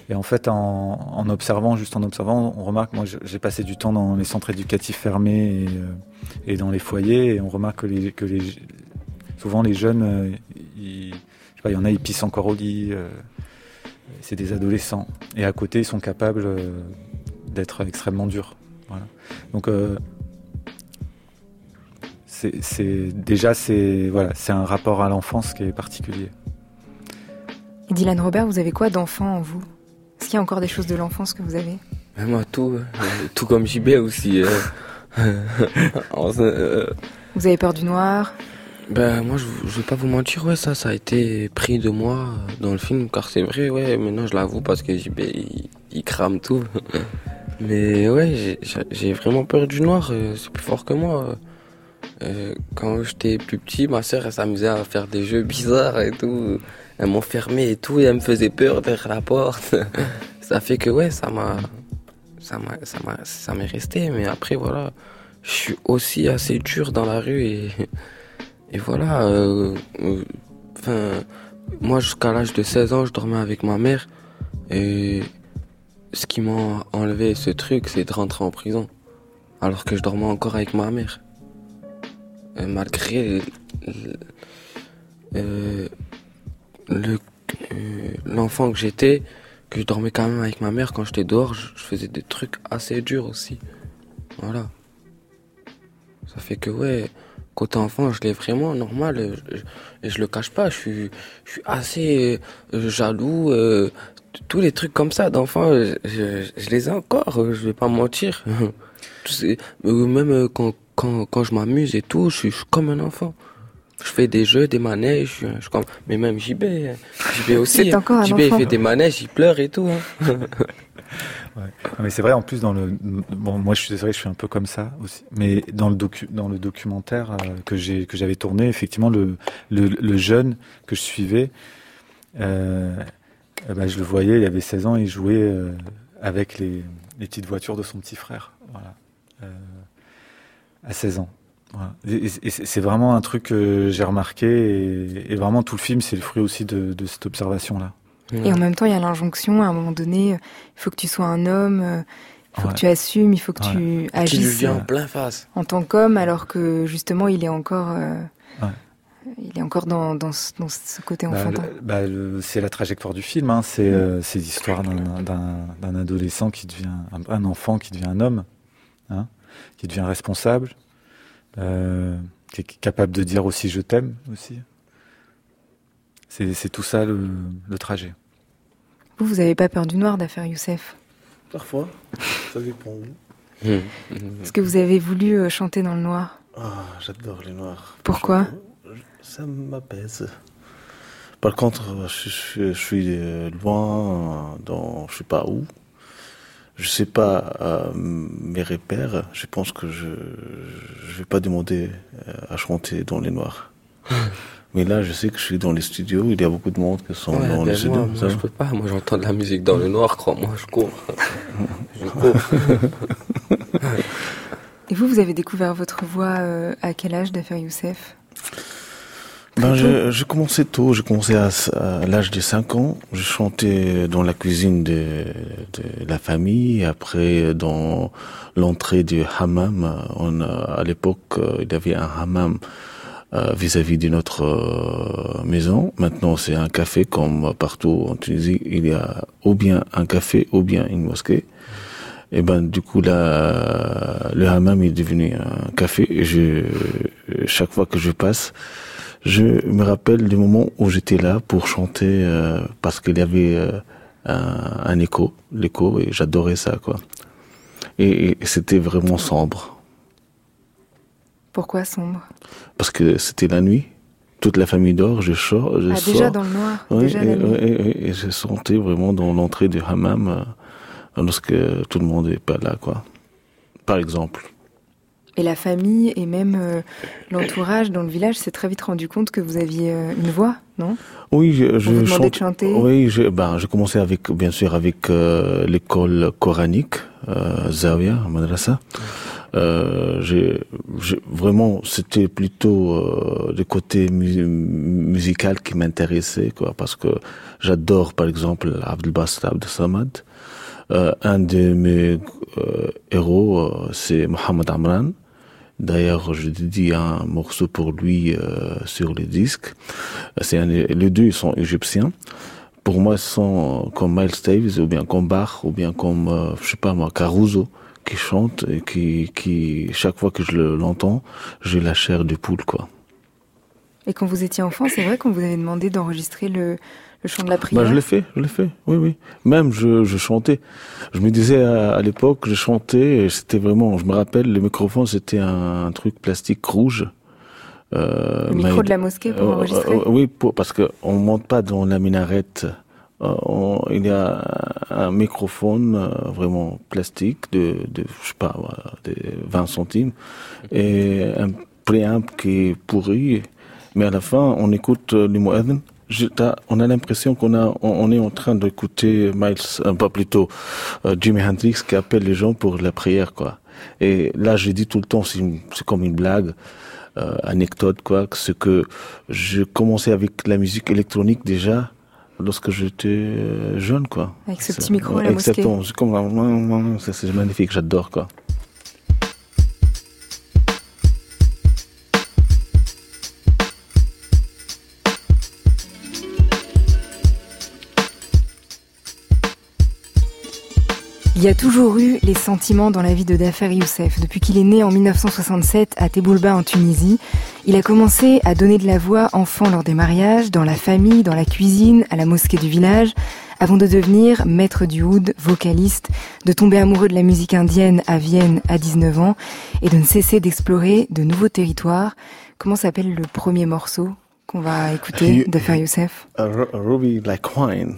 Et en fait, en, observant, juste en observant, on remarque, moi j'ai passé du temps dans les centres éducatifs fermés et, euh, dans les foyers, et on remarque que, souvent les jeunes, euh, il y en a, ils pissent encore au lit, euh, c'est des adolescents. Et à côté, ils sont capables d'être extrêmement durs. Donc, déjà, c'est un rapport à l'enfance qui est particulier. Dylan Robert, vous avez quoi d'enfant en vous? Est-ce qu'il y a encore des choses de l'enfance que vous avez? Moi, tout, euh, tout comme JB aussi. Euh. Euh, vous avez peur du noir? Ben moi, je, je vais pas vous mentir, ouais, ça, ça a été pris de moi dans le film, car c'est vrai, ouais. Maintenant, je l'avoue parce que JB, il, crame tout. Mais ouais, j'ai vraiment peur du noir. C'est plus fort que moi. quand j'étais plus petit, ma sœur, elle s'amusait à faire des jeux bizarres et tout elle m'enfermait et tout, et elle me faisait peur derrière la porte. ça fait que ouais, ça m'a, ça m'a, ça m'a, ça m'est resté. Mais après voilà, je suis aussi assez dur dans la rue et, et voilà. Euh, euh, enfin, moi jusqu'à l'âge de 16 ans, je dormais avec ma mère et ce qui m'a enlevé ce truc, c'est de rentrer en prison, alors que je dormais encore avec ma mère. malgré euh, le euh, l'enfant que j'étais, que je dormais quand même avec ma mère quand j'étais dehors, je, faisais des trucs assez durs aussi. Voilà. Ça fait que ouais, côté enfant, je l'ai vraiment normal et je, le cache pas. Je suis, je suis assez euh, jaloux. Euh, tous les trucs comme ça d'enfant, je, les ai encore. Je vais pas mentir. Même quand, quand, quand je m'amuse et tout, je suis, comme un enfant. Je fais des jeux, des manèges, je, comme, mais même JB, JB aussi. Un JB il fait des manèges, il pleure et tout. Hein. Ouais. Mais c'est vrai, en plus, dans le. Bon, moi, je suis désolé, je suis un peu comme ça aussi. Mais dans le, docu, dans le documentaire euh, que j'ai que j'avais tourné, effectivement, le, le, le, jeune que je suivais, euh, bah, je le voyais, il avait 16 ans, il jouait euh, avec les, les, petites voitures de son petit frère. Voilà. Euh, à 16 ans. Voilà. Et, c'est vraiment un truc que j'ai remarqué, et, et, vraiment, tout le film, c'est le fruit aussi de, de cette observation-là. Et en même temps, il y a l'injonction, à un moment donné, il faut que tu sois un homme, il faut ouais. que tu assumes, il faut que ouais. tu agisses tu en plein face. en tant qu'homme, alors que justement, il est encore, euh, ouais. il est encore dans, dans, ce, dans ce côté enfantin. Bah, bah, c'est la trajectoire du film, hein. c'est euh, l'histoire d'un adolescent qui devient un, un, enfant, qui devient un homme, hein, qui devient responsable, euh, qui est capable de dire aussi je t'aime aussi. C'est tout ça le, le, trajet. Vous, vous n'avez pas peur du noir d'affaire Youssef? Parfois, ça dépend. Est-ce que vous avez voulu euh, chanter dans le noir? Ah, j'adore les noirs. Pourquoi? Ça m'apaise. Par contre, je, je, je, suis loin, dans je sais pas où. Je sais pas euh, mes repères. Je pense que je je vais pas demander euh, à chanter dans les noirs. Mais là, je sais que je suis dans les studios, il y a beaucoup de monde qui sont ouais, dans les studios. Moi, moi je peux pas, moi j'entends de la musique dans le noir, crois-moi, je cours. je cours. Et vous, vous avez découvert votre voix euh, à quel âge d'affaire Youssef? Ben, j'ai commencé tôt, j'ai commencé à, à l'âge de 5 ans. Je chantais dans la cuisine de, de la famille, après dans l'entrée du hammam. On, à l'époque, il y avait un hammam vis-à-vis -vis de notre euh, maison. Maintenant, c'est un café comme partout en Tunisie. Il y a ou bien un café ou bien une mosquée. Et ben du coup là, le hammam est devenu un café. Et je, chaque fois que je passe, je me rappelle du moment où j'étais là pour chanter euh, parce qu'il y avait euh, un, un, écho, l'écho, et j'adorais ça quoi. Et, et c'était vraiment sombre. Pourquoi sombre? Parce que c'était la nuit. Toute la famille dort, je sors. Je ah, sors. déjà dans le noir oui, déjà et, la nuit. Et, et, je sentais vraiment dans l'entrée du hammam euh, lorsque tout le monde n'est pas là, quoi. Par exemple. Et la famille et même euh, l'entourage dans le village s'est très vite rendu compte que vous aviez euh, une voix, non? Oui, je, je chante. De chanter? Oui, je, ben, je commençais avec, bien sûr, avec euh, l'école coranique, Zawiya, Madrasa. J'ai, vraiment, c'était plutôt le côté mu musical qui m'intéressait, quoi, parce que j'adore, par exemple, Abdel Basr Abdel Samad. Un de mes héros, c'est Mohamed Amran. D'ailleurs, je dédie un morceau pour lui euh, sur les disques. C'est les deux sont égyptiens. Pour moi, ils sont comme Miles Davis ou bien comme Bach ou bien comme euh, je sais pas moi Caruso qui chante et qui qui chaque fois que je l'entends, j'ai la chair de poule quoi. Et quand vous étiez enfant, c'est vrai qu'on vous avait demandé d'enregistrer le le chant de la prière. Bah, je l'ai fait, je l'ai fait. Oui, oui. Même je, je chantais. Je me disais à, à l'époque, je chantais. et C'était vraiment. Je me rappelle, le microphone, c'était un, un, truc plastique rouge. Euh, le micro mais, de la mosquée pour euh, enregistrer. Euh, oui, pour, parce que on monte pas dans la minarette. On, il y a un microphone vraiment plastique de, de je sais pas, de 20 centimes et un préamp qui est pourri. Mais à la fin, on écoute le muezzin on a l'impression qu'on a, on, est en train d'écouter Miles, euh, pas plutôt euh, Jimi Hendrix qui appelle les gens pour la prière, quoi. Et là, je dis tout le temps, c'est comme une blague, euh, anecdote, quoi, ce que je commençais avec la musique électronique déjà lorsque j'étais jeune, quoi. Avec ce petit micro à la Exactement, c'est magnifique, j'adore, quoi. Il y a toujours eu les sentiments dans la vie de Dafer Youssef. Depuis qu'il est né en 1967 à Teboulba en Tunisie, Il a commencé à donner de la voix enfant lors des mariages, dans la famille, dans la cuisine, à la mosquée du village, avant de devenir maître du oud, vocaliste, de tomber amoureux de la musique indienne à Vienne à 19 ans et de ne cesser d'explorer de nouveaux territoires. Comment s'appelle le premier morceau qu'on va écouter de Fer Youssef? Ruby Like Wine.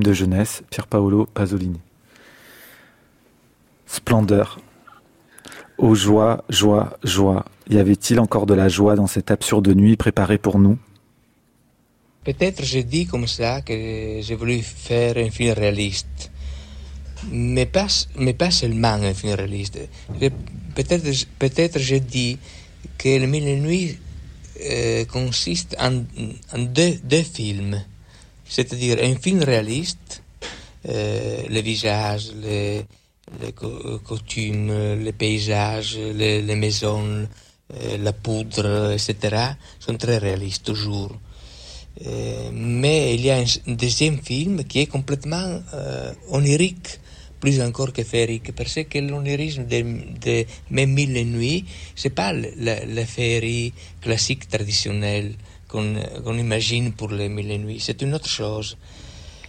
De jeunesse, Pier Paolo Pasolini. Splendeur. Ô joie, joie, joie. Y avait-il encore de la joie dans cette absurde nuit préparée pour nous? Peut-être j'ai dit comme ça que j'ai voulu faire un film réaliste. Mais pas, mais pas seulement un film réaliste. Peut-être peut j'ai dit que Le Mille et Nuits euh, consiste en, deux films c'est-à-dire un film réaliste, euh, les visages, les, les coutumes, les paysages, les, maisons, euh, la poudre, etc., sont très réalistes toujours. Euh, mais il y a un, deuxième film qui est complètement euh, onirique, plus encore que féerique, parce que l'onirisme de, de Mes Mille Nuits, c'est pas la, la féerie classique traditionnelle qu'on imagine pour les mille et nuits. C'est une autre chose.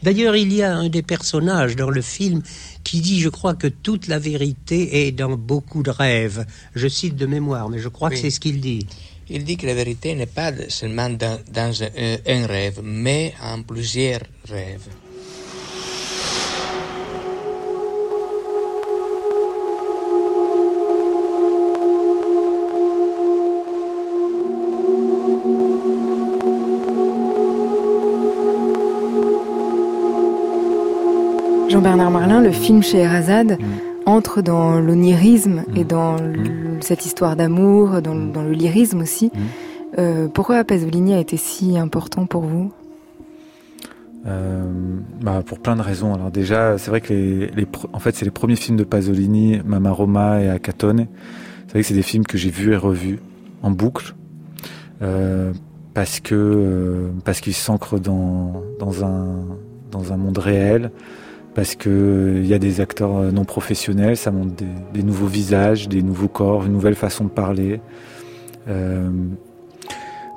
D'ailleurs, il y a un des personnages dans le film qui dit, je crois, que toute la vérité est dans beaucoup de rêves. Je cite de mémoire, mais je crois que c'est ce qu'il dit. Il dit que la vérité n'est pas seulement dans, un rêve, mais en plusieurs rêves. Jean-Bernard Marlin, le film chez Erazade entre dans l'onirisme et dans cette histoire d'amour, dans, le lyrisme aussi. Euh, pourquoi Pasolini a été si important pour vous? Euh, bah, pour plein de raisons. Alors déjà, c'est vrai que les, les en fait, c'est les premiers films de Pasolini, Mama Roma et Acatone. C'est vrai que c'est des films que j'ai vus et revus en boucle euh, parce que euh, parce qu'ils s'ancrent dans dans un dans un monde réel, parce que euh, y a des acteurs euh, non professionnels, ça montre des, nouveaux visages, des nouveaux corps, une nouvelle façon de parler. Euh,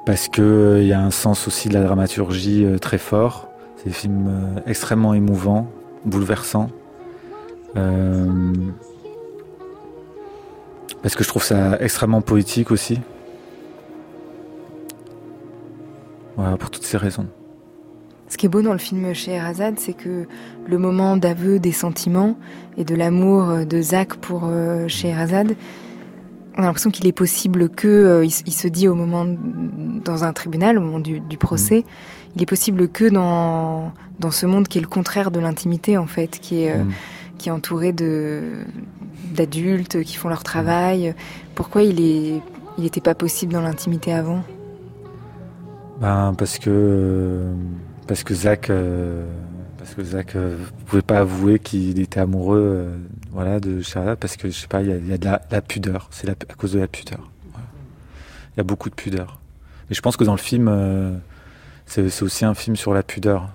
parce que il y a un sens aussi de la dramaturgie très fort. C'est des films extrêmement émouvants, bouleversants. Parce que je trouve ça extrêmement poétique aussi. Voilà, pour toutes ces raisons. Ce qui est beau dans le film Scheherazade, c'est que le moment d'aveu des sentiments et de l'amour de Zach pour euh, Scheherazade, on a l'impression qu'il est possible que, euh, il, se dit au moment dans un tribunal, au moment du, procès, mm. il est possible que dans dans ce monde qui est le contraire de l'intimité en fait, qui est euh, mm. qui est entouré de d'adultes qui font leur travail. Pourquoi il est il n'était pas possible dans l'intimité avant? Ben parce que parce que Zach, euh, parce que euh, pouvait pas avouer qu'il était amoureux, euh, voilà, de Charlotte, parce que je sais pas, il y a, de la, pudeur. C'est à cause de la pudeur. Il y a beaucoup de pudeur. Et je pense que dans le film, euh, c'est aussi un film sur la pudeur.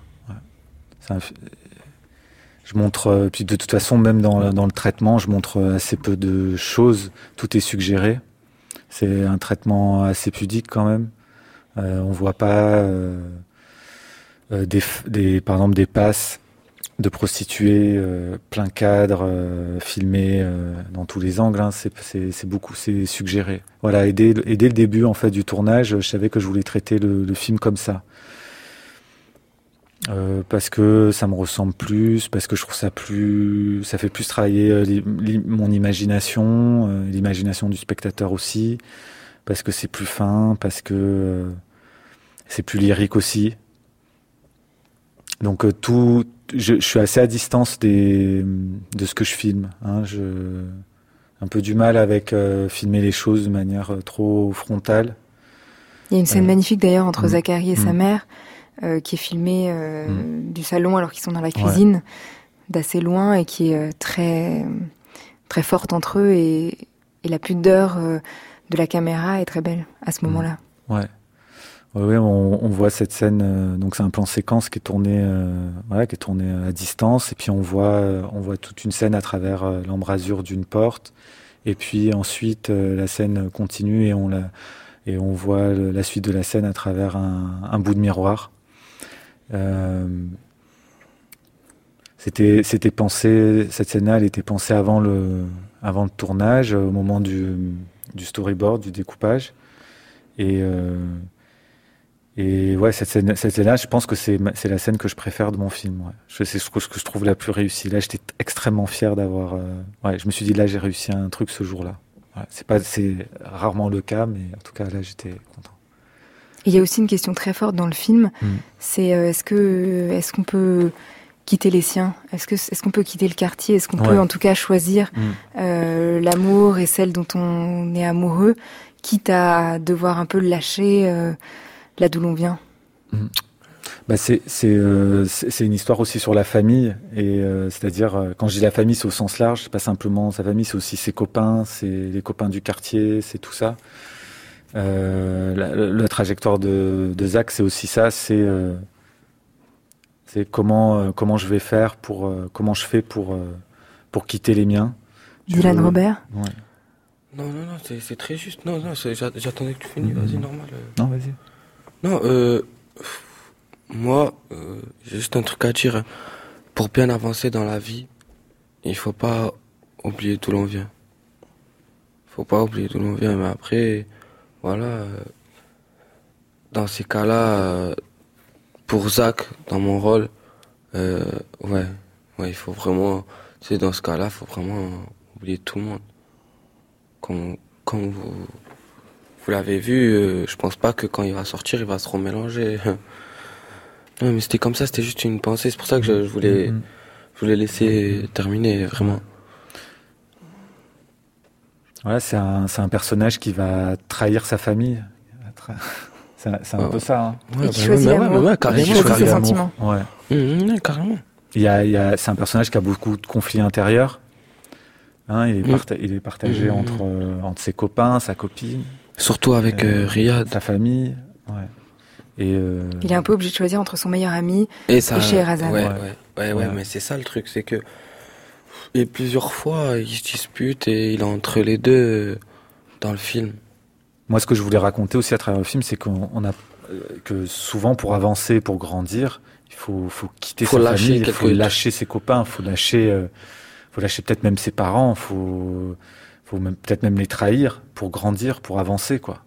je montre, puis de toute façon, même dans, dans, le traitement, je montre assez peu de choses. Tout est suggéré. C'est un traitement assez pudique quand même. on voit pas euh, des, par exemple des passes de prostituées euh, plein cadre, euh, filmées dans tous les angles. Hein, c'est beaucoup, c'est suggéré. Voilà, et dès, et dès, le début en fait du tournage, je savais que je voulais traiter le, film comme ça. Parce que ça me ressemble plus, parce que je trouve ça plus, ça fait plus travailler mon imagination, l'imagination du spectateur aussi, parce que c'est plus fin, parce que c'est plus lyrique aussi. Donc euh, tout, je, je, suis assez à distance des, de ce que je filme. Hein, je, un peu du mal avec euh, filmer les choses de manière euh, trop frontale. Il y a une scène magnifique d'ailleurs entre mm. Zachary et sa mm. mère, qui est filmée mm. du salon alors qu'ils sont dans la cuisine, d'assez loin et qui est très très forte entre eux et, et la pudeur de la caméra est très belle à ce moment-là. Ouais. Oui, on, voit cette scène. Euh, donc c'est un plan séquence qui est tourné, euh, qui est tourné à distance, et puis on voit, euh, on voit toute une scène à travers l'embrasure d'une porte, et puis ensuite la scène continue et on la, et on voit la suite de la scène à travers un, un bout de miroir. c'était, c'était pensé, cette scène-là, elle était pensée avant le, avant le tournage, au moment du, du storyboard, du découpage, et et ouais, cette scène, cette scène-là, je pense que c'est, la scène que je préfère de mon film. Ouais. Je, c'est ce que, je trouve la plus réussie. Là, j'étais extrêmement fier d'avoir. Euh, ouais, je me suis dit là, j'ai réussi un truc ce jour-là. Ouais, c'est pas, c'est rarement le cas, mais en tout cas là, j'étais content. Il y a aussi une question très forte dans le film. Mm. C'est euh, est-ce que, est-ce qu'on peut quitter les siens? Est-ce que, est-ce qu'on peut quitter le quartier? Est-ce qu'on peut en tout cas choisir mm. euh, l'amour et celle dont on est amoureux, quitte à devoir un peu le lâcher euh, là d'où l'on vient. Mmh. bah c'est euh, c'est une histoire aussi sur la famille et euh, c'est-à-dire euh, quand je dis la famille c'est au sens large c'est pas simplement sa famille c'est aussi ses copains c'est les copains du quartier c'est tout ça. La, la, trajectoire de, de Zach c'est aussi ça c'est c'est comment comment je vais faire pour comment je fais pour pour quitter les miens. Dylan Robert ouais. non non non c'est très juste. Non non j'attendais que tu finisses. Vas-y normal non vas-y non, euh, moi, euh, j'ai juste un truc à dire. Pour bien avancer dans la vie, il faut pas oublier d'où l'on vient. Faut pas oublier d'où l'on vient, mais après, voilà. Euh, dans ces cas-là, euh, pour Zach, dans mon rôle, ouais, ouais, il faut vraiment, c'est dans ce cas-là, faut vraiment oublier tout le monde. Comme, comme vous, vous l'avez vu, euh, je pense pas que quand il va sortir, il va se remélanger. non, mais c'était comme ça, c'était juste une pensée. C'est pour ça que je, voulais, mm-hmm. je voulais laisser terminer vraiment. Ouais, c'est un, c'est un personnage qui va trahir sa famille. C'est c'est un peu ça. Hein. Ouais, Et qui bah choisit ouais, l'amour. ouais, ouais, Qui carrément, choisit ses carrément. sentiments. Ouais. Mmh, carrément. Il y a, il y a, c'est un personnage qui a beaucoup de conflits intérieurs. Hein, il, est Mm. parta- il est partagé Mm. entre, euh, entre ses copains, sa copine, Surtout avec euh, Riyad. sa famille. Ouais. Et euh, Il est un peu obligé de choisir entre son meilleur ami Et ça. et Scheherazade. Ouais, Ouais. ouais, ouais, ouais, Ouais. mais c'est ça le truc, c'est que. Et plusieurs fois, ils se disputent et il est entre les deux euh, dans le film. moi, ce que je voulais raconter aussi à travers le film, c'est qu'on on a euh, que souvent pour avancer, pour grandir, il faut, faut quitter Faut sa lâcher famille, il faut lâcher ses copains, faut lâcher, euh, faut lâcher peut-être même ses parents, faut, faut peut-être même les trahir pour grandir, pour avancer, quoi.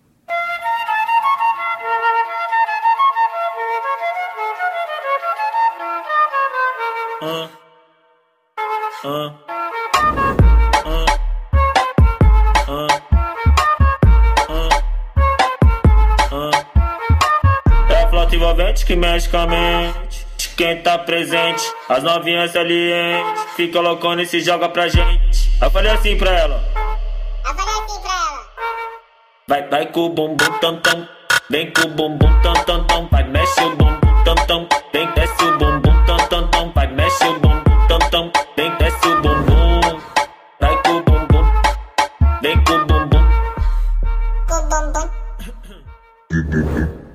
É a flauta envolvente que mexe com a mente. Quem tá presente, as novinhas salientes. Fica loucona e se joga pra gente. Eu falei assim pra ela. Vai, vai com o bumbum tam tam. Vem com o bumbum tam tam tam. Vai, mexe o bumbum tam tam. Vem, desce o bumbum tam tam tam. Vai, mexe o bumbum tam tam. Vem, desce o bumbum. Vai com o bumbum. Vem com o bumbum. Com o bumbum.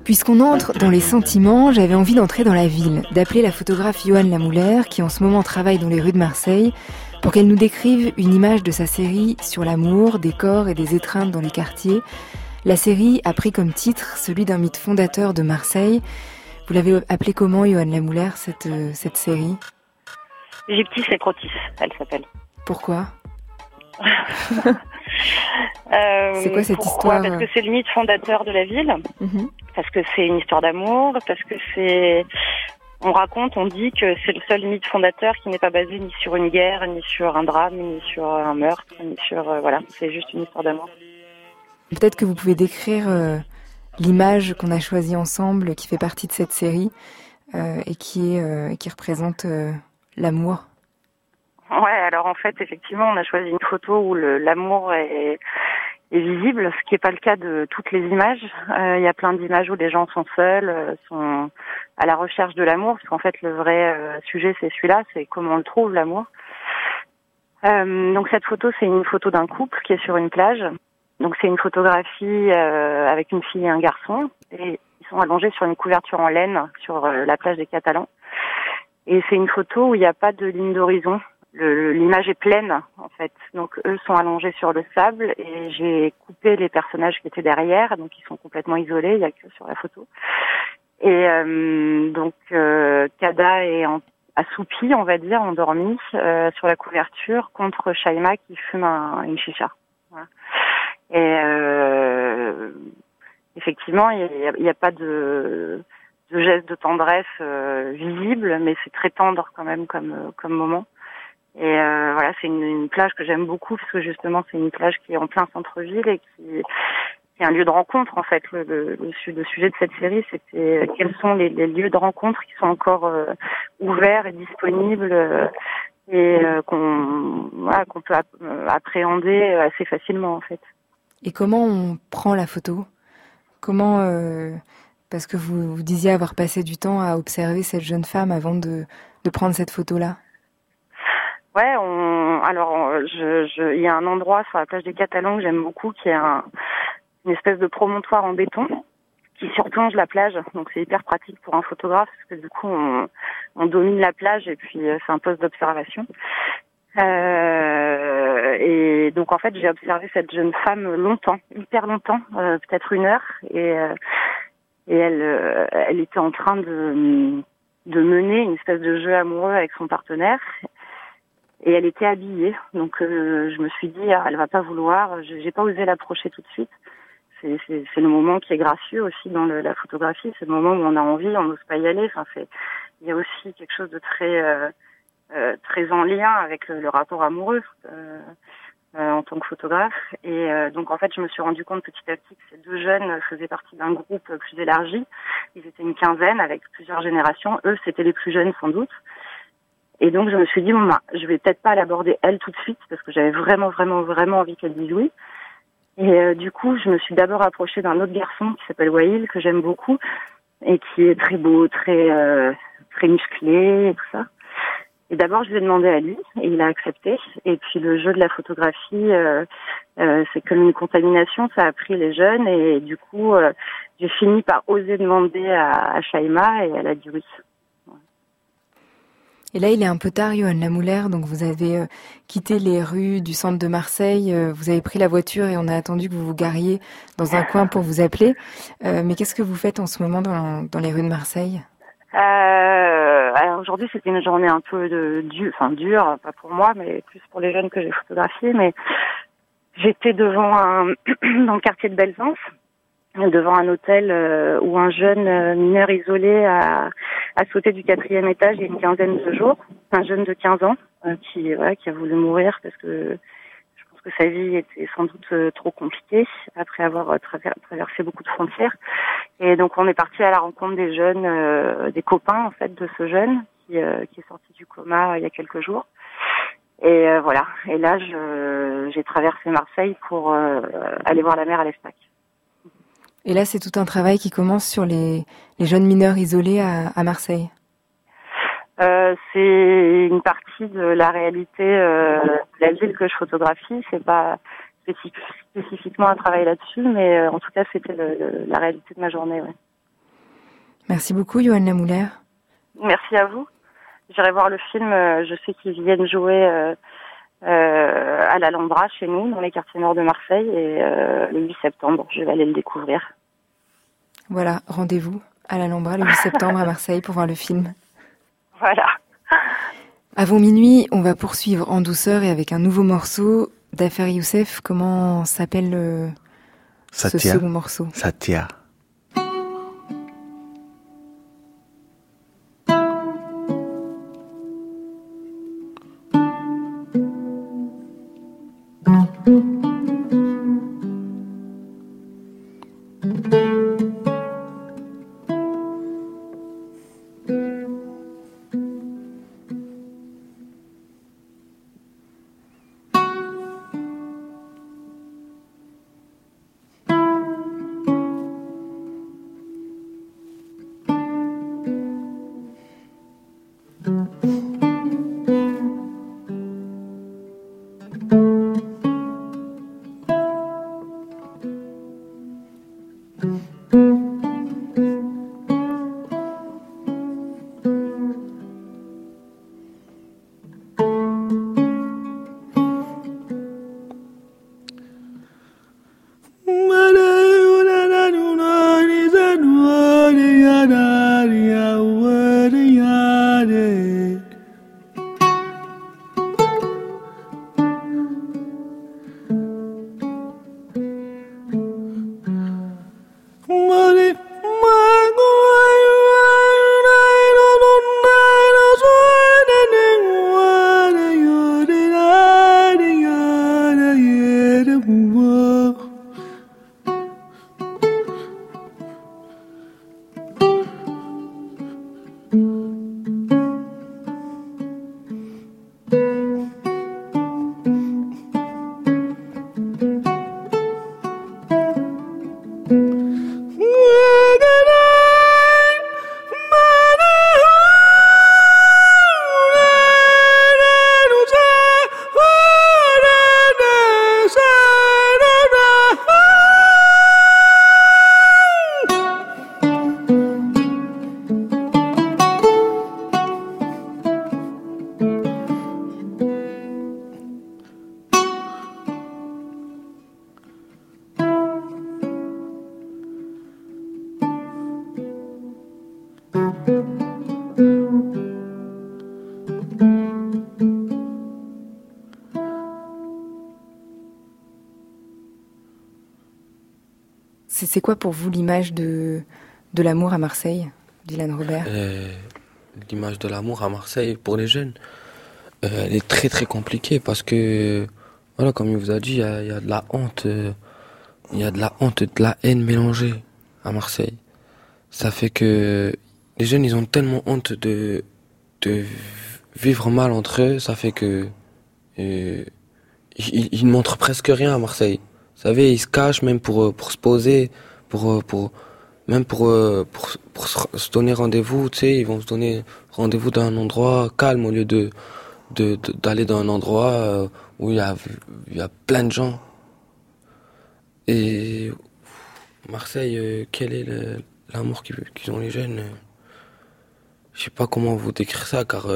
Puisqu'on entre dans les sentiments, j'avais envie d'entrer dans la ville, d'appeler la photographe Johan Lamoulaire, qui en ce moment travaille dans les rues de Marseille, pour qu'elle nous décrive une image de sa série sur l'amour, des corps et des étreintes dans les quartiers. La série a pris comme titre celui d'un mythe fondateur de Marseille. Vous l'avez appelé comment, Johan Lamoulaire, cette, euh, cette série? Gyptis et Crotis, elle s'appelle. Pourquoi? Euh, C'est quoi cette pourquoi? histoire, Parce que c'est le mythe fondateur de la ville, Mhm. parce que c'est une histoire d'amour, parce que c'est... On raconte, on dit que c'est le seul mythe fondateur qui n'est pas basé ni sur une guerre, ni sur un drame, ni sur un meurtre, ni sur... euh, voilà, c'est juste une histoire d'amour. Peut-être que vous pouvez décrire euh, l'image qu'on a choisie ensemble, qui fait partie de cette série, euh, et qui, est, qui représente l'amour. Ouais, alors en fait, effectivement, on a choisi une photo où l'amour est, est visible, ce qui n'est pas le cas de toutes les images. Euh, Il y a plein d'images où les gens sont seuls, sont à la recherche de l'amour, parce qu'en fait, le vrai euh, sujet, c'est celui-là, c'est comment on le trouve, l'amour. Euh, donc cette photo, c'est une photo d'un couple qui est sur une plage. Donc c'est une photographie euh, avec une fille et un garçon, et ils sont allongés sur une couverture en laine sur euh, la plage des Catalans. Et c'est une photo où il n'y a pas de ligne d'horizon. L'image est pleine, en fait. Donc, eux sont allongés sur le sable et j'ai coupé les personnages qui étaient derrière, donc ils sont complètement isolés, il n'y a que sur la photo. Et euh, donc, euh, Kada est en, assoupi, on va dire, endormi euh, sur la couverture contre Shaima qui fume un- une chicha. Voilà. Et euh, effectivement, il n'y a, a pas de de gestes de tendresse euh, visibles, mais c'est très tendre quand même comme euh, comme moment. Et voilà, c'est une, une plage que j'aime beaucoup parce que justement c'est une plage qui est en plein centre-ville et qui, un lieu de rencontre en fait. Le, le, le su- le sujet de cette série, c'était quels sont les, les lieux de rencontre qui sont encore euh, ouverts et disponibles euh, et euh, qu'on voilà, qu'on peut app- euh, appréhender assez facilement en fait. Et comment on prend la photo? Comment euh, parce que vous, vous disiez avoir passé du temps à observer cette jeune femme avant de, de prendre cette photo-là? Ouais, on, alors on- je, je, il y a un endroit sur la plage des Catalans que j'aime beaucoup, qui est un, une espèce de promontoire en béton qui surplonge la plage. Donc c'est hyper pratique pour un photographe parce que du coup on, on domine la plage et puis euh, c'est un poste d'observation. Euh, et donc en fait j'ai observé cette jeune femme longtemps, hyper longtemps, euh, peut-être une heure, et euh, et elle euh, elle était en train de de mener une espèce de jeu amoureux avec son partenaire et elle était habillée. Donc euh, je me suis dit, ah, elle va pas vouloir. J'ai pas osé l'approcher tout de suite. C'est le moment qui est gracieux aussi dans le- la photographie. C'est le moment où on a envie, on n'ose pas y aller. Enfin, c'est il y a aussi quelque chose de très euh, euh, très en lien avec le, le rapport amoureux euh, euh, en tant que photographe. Et euh, donc en fait, je me suis rendu compte petit à petit que ces deux jeunes faisaient partie d'un groupe plus élargi. Ils étaient une quinzaine avec plusieurs générations. Eux, c'était les plus jeunes sans doute. Et donc je me suis dit bon bah, je vais peut-être pas l'aborder elle tout de suite parce que j'avais vraiment vraiment vraiment envie qu'elle dise oui. Et euh, du coup je me suis d'abord approchée d'un autre garçon qui s'appelle Wail que j'aime beaucoup et qui est très beau, très euh, très musclé et tout ça. Et d'abord, je lui ai demandé à lui et il a accepté. Et puis le jeu de la photographie, euh, euh, c'est comme une contamination, ça a pris les jeunes et du coup, euh, j'ai fini par oser demander à, à Shaima et elle a dit oui. Et là, il est un peu tard, Johan Lamouler, donc vous avez euh, quitté les rues du centre de Marseille, euh, vous avez pris la voiture et on a attendu que vous vous gariez dans un coin pour vous appeler. Euh, mais qu'est-ce que vous faites en ce moment dans, dans les rues de Marseille? Alors aujourd'hui, c'était une journée un peu dure, enfin dure, pas pour moi, mais plus pour les jeunes que j'ai photographiés. Mais j'étais devant un dans le quartier de Belzance, devant un hôtel euh, où un jeune euh, mineur isolé a, a sauté du quatrième étage il y a une quinzaine de jours. Un jeune de 15 ans euh, qui voilà, qui a voulu mourir parce que je pense que sa vie était sans doute euh, trop compliquée après avoir euh, traver- traversé beaucoup de frontières. Et donc on est parti à la rencontre des jeunes, des copains en fait de ce jeune qui, qui est sorti du coma il y a quelques jours. Et voilà. Et là, j'ai traversé Marseille pour aller voir la mer à l'Estac. Et là, c'est tout un travail qui commence sur les, les jeunes mineurs isolés à, à Marseille. Euh, c'est une partie de la réalité euh, de la ville que je photographie. C'est pas spécifi- spécifiquement un travail là-dessus, mais euh, en tout cas, c'était la réalité de ma journée. Ouais. Merci beaucoup, Johan Lamouler. Merci à vous. J'irai voir le film. Je sais qu'ils viennent jouer euh, à l'Alhambra chez nous, dans les quartiers nord de Marseille, et euh, le 8 septembre, je vais aller le découvrir. Voilà, rendez-vous à l'Alhambra le 8 septembre à Marseille pour voir le film. Voilà. Avant minuit, on va poursuivre en douceur et avec un nouveau morceau d'Affaire Youssef. Comment s'appelle euh, ce second morceau? Satya. C'est quoi pour vous l'image de, de l'amour à Marseille, Dylan Robert Euh, L'image de l'amour à Marseille pour les jeunes, euh, elle est très très compliquée parce que, voilà, comme il vous a dit, il y a, de la honte, euh, il y a de la honte de la haine mélangée à Marseille. Ça fait que les jeunes, ils ont tellement honte de, de vivre mal entre eux, ça fait que ils, ils ne montrent presque rien à Marseille. Vous savez, ils se cachent même pour euh, se poser, euh, même pour euh, se donner rendez-vous. Tu sais, ils vont se donner rendez-vous dans un endroit calme au lieu de d'aller dans un endroit où il y a plein de gens. Et Marseille, quel est l'amour qu'ils ont les jeunes Je sais pas comment vous décrire ça, car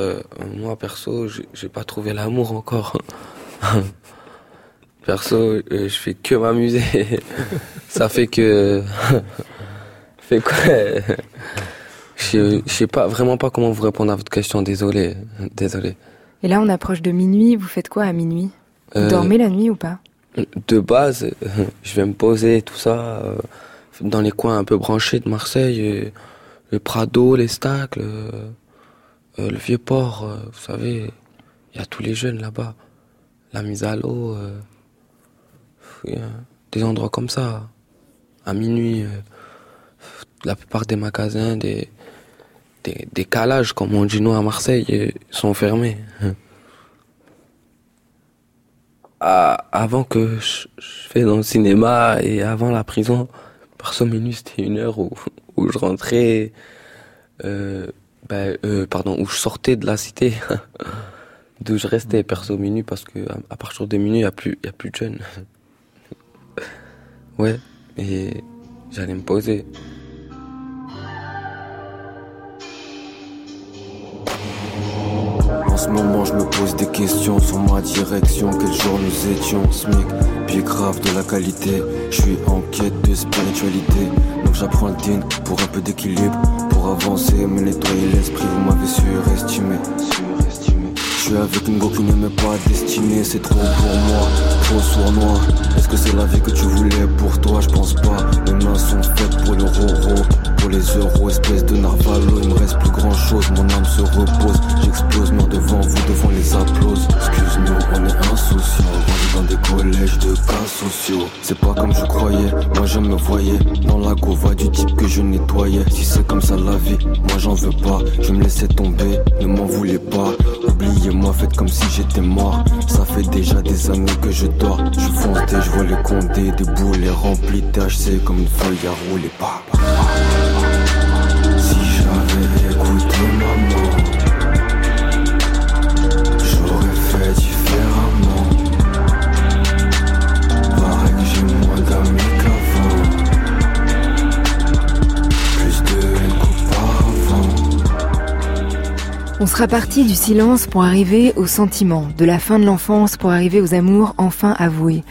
moi perso, j'ai pas trouvé l'amour encore. perso, euh, je fais que m'amuser. ça fait que, fait quoi? Je je sais pas vraiment pas comment vous répondre à votre question. Désolé, désolé. Et là, on approche de minuit. Vous faites quoi à minuit? Vous Euh, dormez la nuit ou pas? de base, je vais me poser tout ça euh, dans les coins un peu branchés de Marseille, le Prado, les Stacles, le Vieux-Port, vous savez, il y a tous les jeunes là-bas, la mise à l'eau, des endroits comme ça. À minuit, euh, la plupart des magasins, des, des, des calages, comme on dit nous à Marseille, euh, sont fermés. avant que je, je fais dans le cinéma et avant la prison, perso minuit c'était une heure où, où je rentrais, euh, ben, euh, pardon, où je sortais de la cité, d'où je restais perso minuit parce que à, partir de minuit il y a a plus de jeunes. Ouais, et j'allais me poser. En ce moment, je me pose des questions sur ma direction. Quel jour nous étions SMIC, pied grave de la qualité. Je suis en quête de spiritualité. Donc j'apprends le din pour un peu d'équilibre. Pour avancer, me nettoyer l'esprit. Vous m'avez surestimé. Je suis avec une go qui ne m'est pas destinée. C'est trop pour moi, trop sournois. Est-ce que c'est la vie que tu voulais pour toi? Je pense pas. Mes mains sont faites pour le roro. Pour les euros, espèce de narvalo, il me reste plus grand chose, mon âme se repose. J'explose, mort devant vous, devant les applauses. Excuse-nous, on est insouciants, grandi dans des collèges de cas sociaux. C'est pas comme je croyais, moi je me voyais dans la gova du type que je nettoyais. Si c'est comme ça la vie, moi j'en veux pas. Je me laissais tomber, ne m'en voulez pas. Oubliez-moi, faites comme si j'étais mort. Ça fait déjà des années que je dors. Je fonce je vois les condés, des boulets remplis THC comme une feuille à rouler. Bah, bah. On sera parti du silence pour arriver au sentiment, de la fin de l'enfance pour arriver aux amours enfin avoués.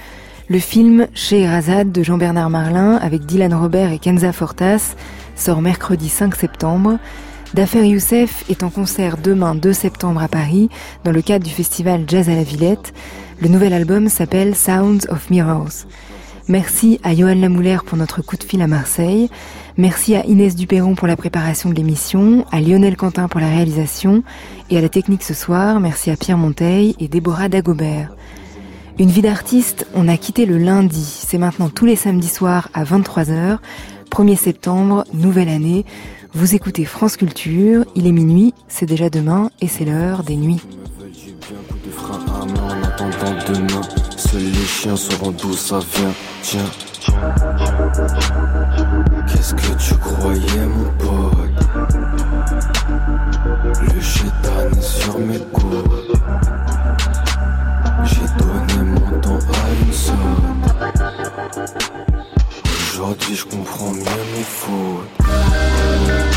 Le film Scheherazade de Jean-Bernard Marlin avec Dylan Robert et Kenza Fortas sort mercredi 5 septembre. Dafer Youssef est en concert demain 2 septembre à Paris dans le cadre du festival Jazz à la Villette. Le nouvel album s'appelle Sounds of Mirrors. Merci à Johan Lamouler pour notre coup de fil à Marseille. Merci à Inès Duperron pour la préparation de l'émission, à Lionel Quentin pour la réalisation et à la technique ce soir. Merci à Pierre Monteil et Déborah Dagobert. Une vie d'artiste, on a quitté le lundi. C'est maintenant tous les samedis soirs à 23h. 1er septembre, nouvelle année. Vous écoutez France Culture, il est minuit, c'est déjà demain et c'est l'heure des nuits. Les chiens sauront d'où ça vient. Tiens. Qu'est-ce que tu croyais, mon pote? Le chétan est sur mes côtes. J'ai donné mon temps à une sotte. Aujourd'hui, je comprends mieux mes fautes.